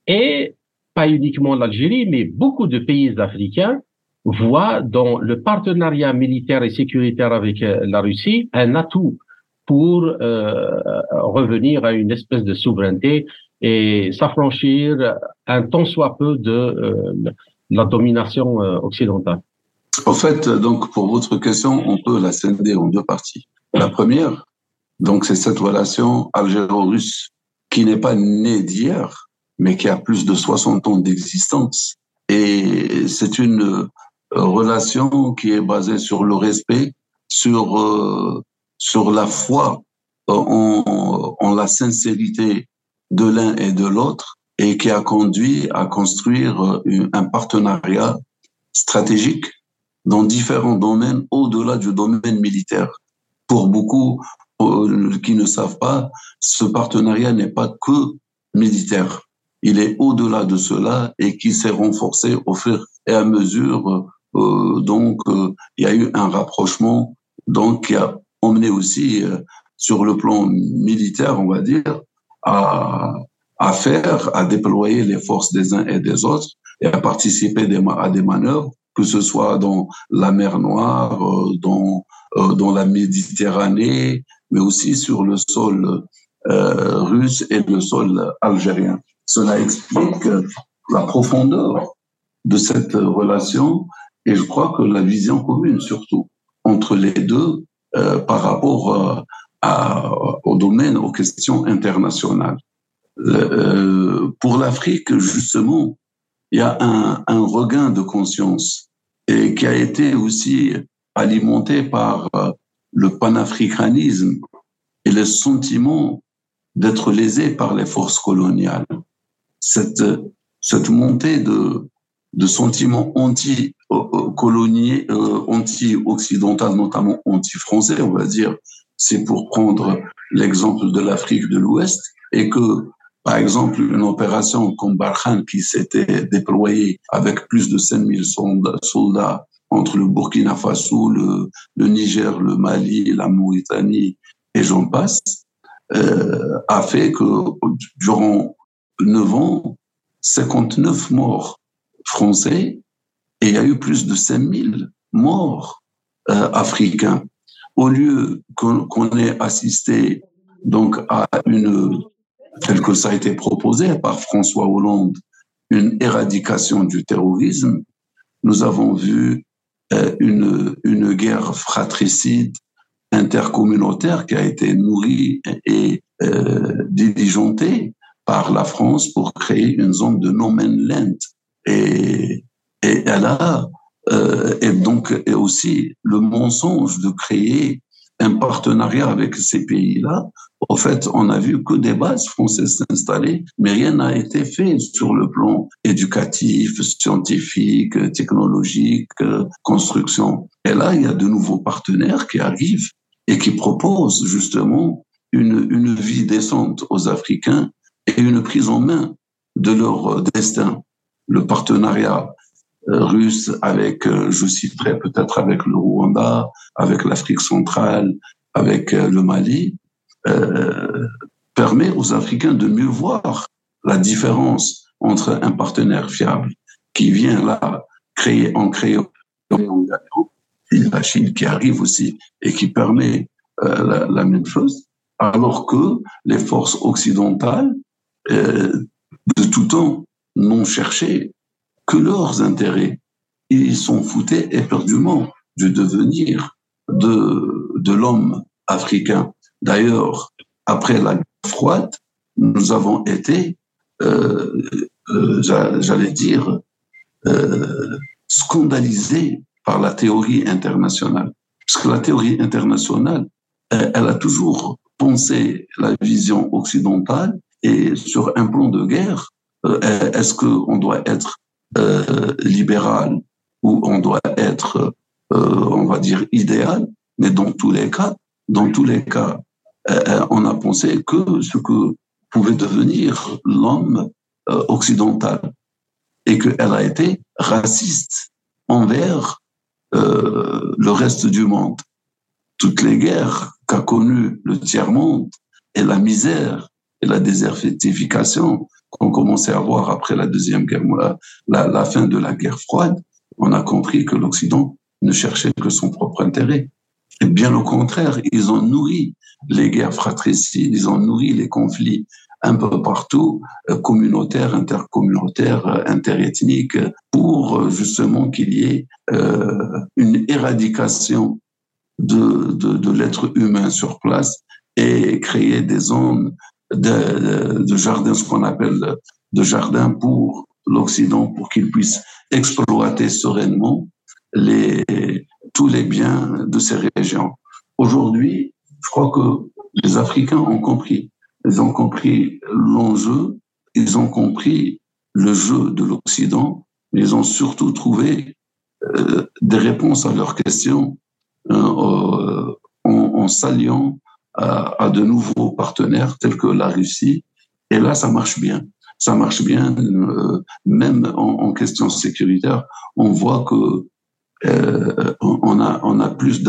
[SPEAKER 4] et pas uniquement l'Algérie, mais beaucoup de pays africains voit dans le partenariat militaire et sécuritaire avec euh, la Russie un atout pour euh, revenir à une espèce de souveraineté et s'affranchir un tant soit peu de euh, la domination occidentale.
[SPEAKER 3] En fait, donc pour votre question, on peut la scinder en deux parties. La première, donc c'est cette relation algéro-russe qui n'est pas née d'hier, mais qui a plus de 60 ans d'existence. Et c'est une relation qui est basée sur le respect, sur euh, sur la foi euh, en, la sincérité de l'un et de l'autre et qui a conduit à construire euh, un partenariat stratégique dans différents domaines au-delà du domaine militaire. Pour beaucoup qui ne savent pas, ce partenariat n'est pas que militaire. Il est au-delà de cela et qui s'est renforcé au fur et à mesure donc, euh, il y a eu un rapprochement donc qui a emmené aussi euh, sur le plan militaire, on va dire, à, faire, à déployer les forces des uns et des autres et à participer à des manœuvres, que ce soit dans la mer Noire, dans, la Méditerranée, mais aussi sur le sol euh, russe et le sol algérien. Cela explique la profondeur de cette relation et je crois que la vision commune, surtout, entre les deux euh, par rapport euh, à, au domaine, aux questions internationales. Euh, pour l'Afrique, justement, il y a un, un, regain de conscience et qui a été aussi alimenté par euh, le panafricanisme et le sentiment d'être lésé par les forces coloniales. Cette, cette montée de, de sentiments anti colonier euh, anti-occidental, notamment anti-français, on va dire, c'est pour prendre l'exemple de l'Afrique de l'Ouest, et que, par exemple, une opération comme Barkhane qui s'était déployée avec plus de 5000 soldats entre le Burkina Faso, le, le Niger, le Mali, la Mauritanie, et j'en passe, euh, a fait que durant 9 ans, 59 morts français et il y a eu plus de 5000 morts euh, africains. Au lieu qu'on ait assisté donc à une, tel que ça a été proposé par François Hollande, une éradication du terrorisme, nous avons vu euh, une, une guerre fratricide intercommunautaire qui a été nourrie et euh, diligentée par la France pour créer une zone de no man land. Et et elle a, euh, et donc, et aussi le mensonge de créer un partenariat avec ces pays-là. En fait, on a vu que des bases françaises s'installer, mais rien n'a été fait sur le plan éducatif, scientifique, technologique, construction. Et là, il y a de nouveaux partenaires qui arrivent et qui proposent justement une, une vie décente aux Africains et une prise en main de leur destin. Le partenariat euh, russe avec, euh, je citerai peut-être avec le Rwanda, avec l'Afrique centrale, avec euh, le Mali, permet aux Africains de mieux voir la différence entre un partenaire fiable qui vient là créer en créant la Chine qui arrive aussi et qui permet la, même chose, alors que les forces occidentales, de tout temps, n'ont cherché que leurs intérêts. Ils sont foutés éperdument du devenir de, de l'homme africain. D'ailleurs, après la guerre froide, nous avons été, euh, euh, j'allais dire, euh, scandalisés par la théorie internationale. Parce que la théorie internationale, elle a toujours pensé la vision occidentale et sur un plan de guerre, est-ce qu'on doit être libéral ou on doit être, on va dire, idéal? Mais dans tous les cas, dans tous les cas, euh, on a pensé que ce que pouvait devenir l'homme euh, occidental et qu'elle a été raciste envers euh, le reste du monde. Toutes les guerres qu'a connues le tiers-monde et la misère et la désertification qu'on commençait à voir après la deuxième guerre, la, la fin de la guerre froide, on a compris que l'Occident ne cherchait que son propre intérêt. Et bien au contraire, ils ont nourri les guerres fratricides, ils ont nourri les conflits un peu partout, euh, communautaires, intercommunautaires, euh, interethniques, pour euh, justement qu'il y ait une éradication de, l'être humain sur place et créer des zones de, de jardins, ce qu'on appelle de jardins pour l'Occident, pour qu'il puisse exploiter sereinement les, tous les biens de ces régions. Aujourd'hui, je crois que les Africains ont compris. Ils ont compris l'enjeu, ils ont compris le jeu de l'Occident, mais ils ont surtout trouvé euh, des réponses à leurs questions euh, en, en s'alliant à, de nouveaux partenaires tels que la Russie. Et là, ça marche bien. Ça marche bien, euh, même en, question sécuritaire. On voit que euh, on, a, on a plus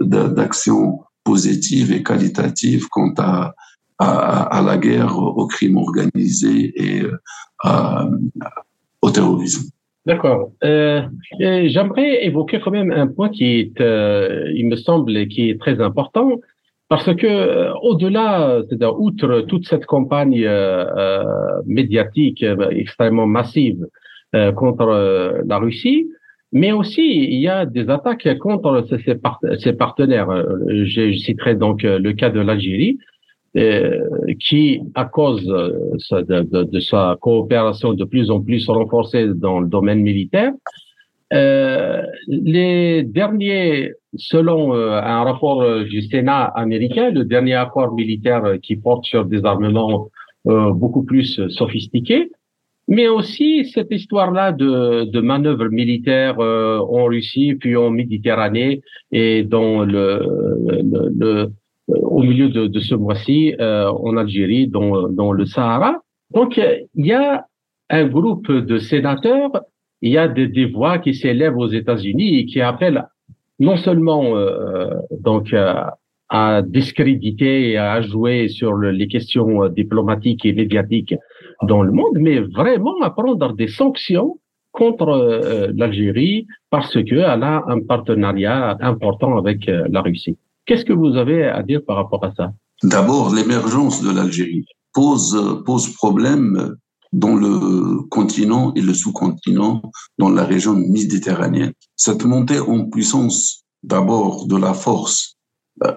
[SPEAKER 3] d'actions positives et qualitatives quant à, à, la guerre, au crime organisé et au terrorisme.
[SPEAKER 4] D'accord. Euh, J'aimerais évoquer quand même un point qui est, euh, il me semble, qui est très important, parce que euh, au-delà, c'est-à-dire outre toute cette campagne euh, médiatique extrêmement massive contre la Russie, mais aussi, il y a des attaques contre ses, partenaires. Euh, je, citerai donc euh, le cas de l'Algérie, euh, qui, à cause de, sa coopération de plus en plus renforcée dans le domaine militaire, les derniers, selon un rapport du Sénat américain, le dernier accord militaire qui porte sur des armements beaucoup plus sophistiqués, mais aussi cette histoire-là de, de manœuvres militaires euh, en Russie, puis en Méditerranée et dans le, le, le au milieu de, de ce mois-ci euh, en Algérie, dans, dans le Sahara. Donc il y a un groupe de sénateurs, il y a des, des voix qui s'élèvent aux États-Unis et qui appellent non seulement euh, donc à discréditer et à jouer sur les questions diplomatiques et médiatiques dans le monde, mais vraiment à prendre des sanctions contre euh, l'Algérie parce qu'elle a un partenariat important avec euh, la Russie. Qu'est-ce que vous avez à dire par rapport à ça?
[SPEAKER 3] D'abord, l'émergence de l'Algérie pose, pose problème dans le continent et le sous-continent, dans la région méditerranéenne. Cette montée en puissance, d'abord de la force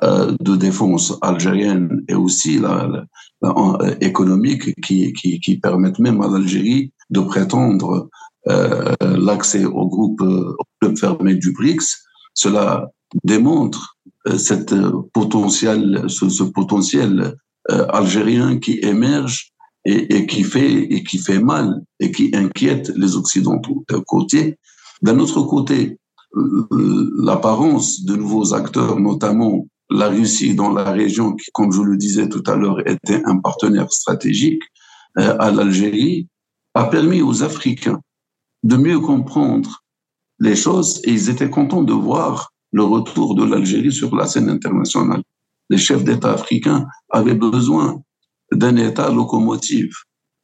[SPEAKER 3] euh, de défense algérienne et aussi la, euh, économique qui, qui, permettent même à l'Algérie de prétendre euh, l'accès au groupe fermé du BRICS. Cela démontre cette potentiel, ce, potentiel algérien qui émerge et, qui fait et qui fait mal et qui inquiète les occidentaux d'un côté. D'un autre côté, l'apparence de nouveaux acteurs, notamment la Russie dans la région, qui, comme je le disais tout à l'heure, était un partenaire stratégique euh, à l'Algérie, a permis aux Africains de mieux comprendre les choses et ils étaient contents de voir le retour de l'Algérie sur la scène internationale. Les chefs d'État africains avaient besoin d'un État locomotive,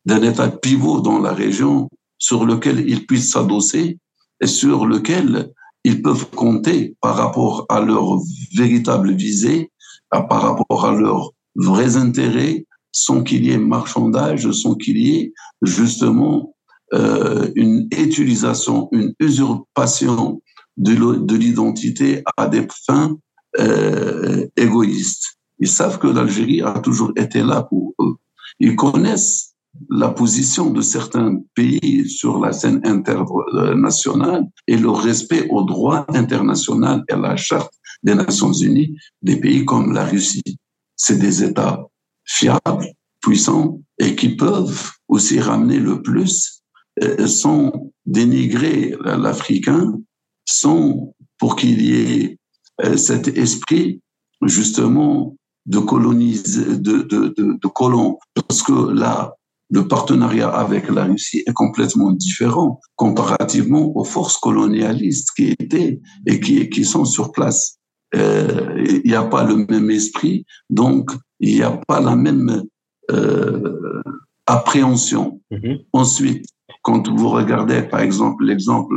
[SPEAKER 3] d'un État pivot dans la région sur lequel ils puissent s'adosser et sur lequel ils peuvent compter par rapport à leur véritable visée, par rapport à leurs vrais intérêts, sans qu'il y ait marchandage, sans qu'il y ait justement euh, une utilisation, une usurpation de l'identité à des fins euh, égoïstes. Ils savent que l'Algérie a toujours été là pour eux. Ils connaissent la position de certains pays sur la scène internationale et le respect au droit international et à la charte des Nations Unies des pays comme la Russie. C'est des États fiables, puissants et qui peuvent aussi ramener le plus euh, sans dénigrer l'Africain, sans pour qu'il y ait euh, cet esprit justement de coloniser, de, de, de, de colon, parce que là, le partenariat avec la Russie est complètement différent comparativement aux forces colonialistes qui étaient et qui, qui sont sur place. Euh, il n'y a pas le même esprit, donc il n'y a pas la même euh, appréhension. Mm-hmm. Ensuite, quand vous regardez, par exemple, l'exemple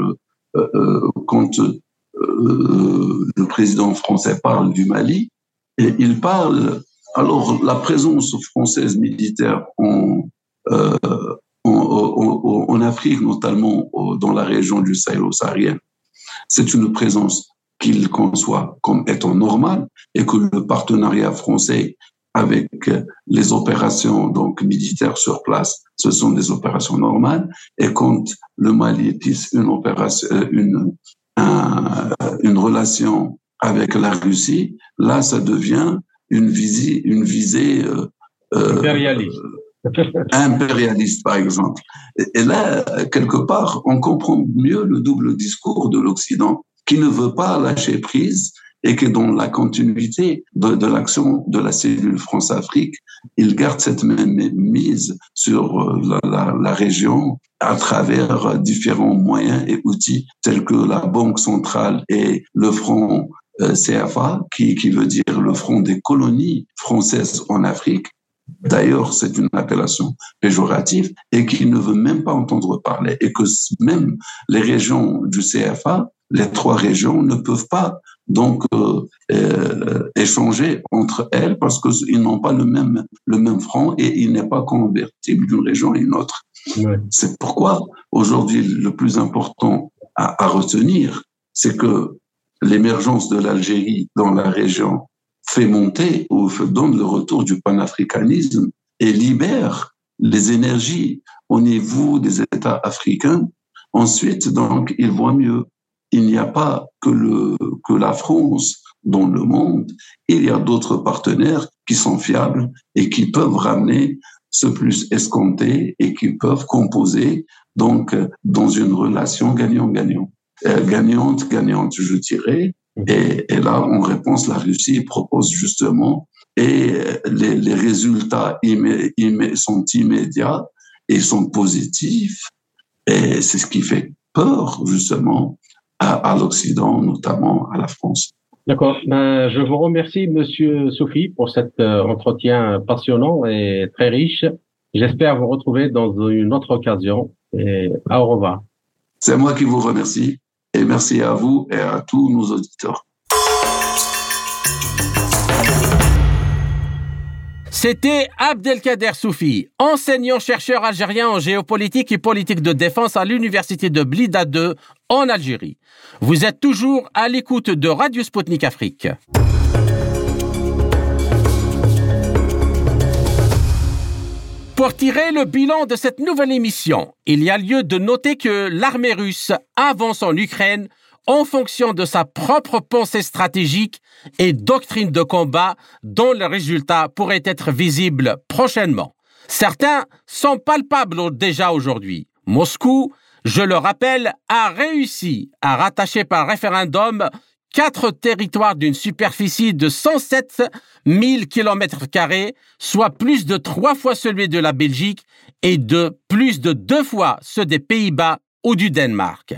[SPEAKER 3] euh, euh quand euh, le président français parle du Mali, et il parle alors la présence française militaire en, euh, en, en, Afrique, notamment dans la région du Sahel-Saharien, c'est une présence qu'il conçoit comme étant normale et que le partenariat français avec les opérations donc militaires sur place, ce sont des opérations normales. Et quand le Mali tisse une opération, une un, une relation avec la Russie, là, ça devient une visée, une visée euh,
[SPEAKER 4] euh impérialiste.
[SPEAKER 3] impérialiste, par exemple. Et, là, quelque part, on comprend mieux le double discours de l'Occident, qui ne veut pas lâcher prise et que dans la continuité de, de l'action de la cellule France-Afrique, il garde cette même mise sur euh, la, la, la, région à travers différents moyens et outils tels que la Banque centrale et le Front euh, CFA, qui, qui veut dire le Front des colonies françaises en Afrique. D'ailleurs, c'est une appellation péjorative et qui ne veut même pas entendre parler et que même les régions du CFA, les trois régions ne peuvent pas donc euh, euh, échanger entre elles parce qu'ils n'ont pas le même le même franc et il n'est pas convertible d'une région à une autre. Ouais. C'est pourquoi aujourd'hui le plus important à, à retenir, c'est que l'émergence de l'Algérie dans la région fait monter ou donne le retour du panafricanisme et libère les énergies au niveau des États africains. Ensuite, donc, il voit mieux. Il n'y a pas que, le, que la France dans le monde, il y a d'autres partenaires qui sont fiables et qui peuvent ramener ce plus escompté et qui peuvent composer donc dans une relation gagnant-gagnant. Euh, gagnante, gagnante, je dirais. Mhm. Et, et, là, en réponse, la Russie propose justement, et les, les résultats immé, immé, sont immédiats et sont positifs. Et c'est ce qui fait peur, justement, à, à l'Occident, notamment à la France.
[SPEAKER 4] D'accord. Ben, je vous remercie, Monsieur Sophie, pour cet euh, entretien passionnant et très riche. J'espère vous retrouver dans une autre occasion. Et au revoir.
[SPEAKER 3] C'est moi qui vous remercie. Et merci à vous et à tous nos auditeurs.
[SPEAKER 2] C'était Abdelkader Soufi, enseignant-chercheur algérien en géopolitique et politique de défense à l'université de Blida 2 en Algérie. Vous êtes toujours à l'écoute de Radio Sputnik Afrique. Pour tirer le bilan de cette nouvelle émission, il y a lieu de noter que l'armée russe avance en Ukraine en fonction de sa propre pensée stratégique et doctrine de combat dont le résultat pourrait être visible prochainement. Certains sont palpables déjà aujourd'hui. Moscou, je le rappelle, a réussi à rattacher par référendum quatre territoires d'une superficie de 107 000 km, soit plus de trois fois celui de la Belgique et de plus de deux fois ceux des Pays-Bas ou du Danemark.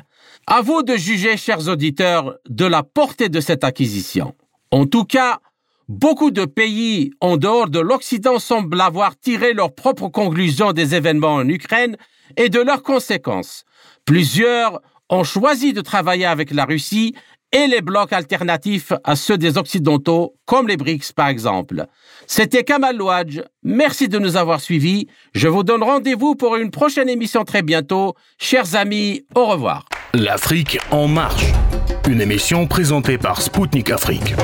[SPEAKER 2] À vous de juger, chers auditeurs, de la portée de cette acquisition. En tout cas, beaucoup de pays en dehors de l'Occident semblent avoir tiré leurs propres conclusions des événements en Ukraine et de leurs conséquences. Plusieurs ont choisi de travailler avec la Russie et les blocs alternatifs à ceux des Occidentaux, comme les BRICS par exemple. C'était Kamal Louadj. Merci de nous avoir suivis. Je vous donne rendez-vous pour une prochaine émission très bientôt. Chers amis, au revoir.
[SPEAKER 1] L'Afrique en marche. Une émission présentée par Spoutnik Afrique.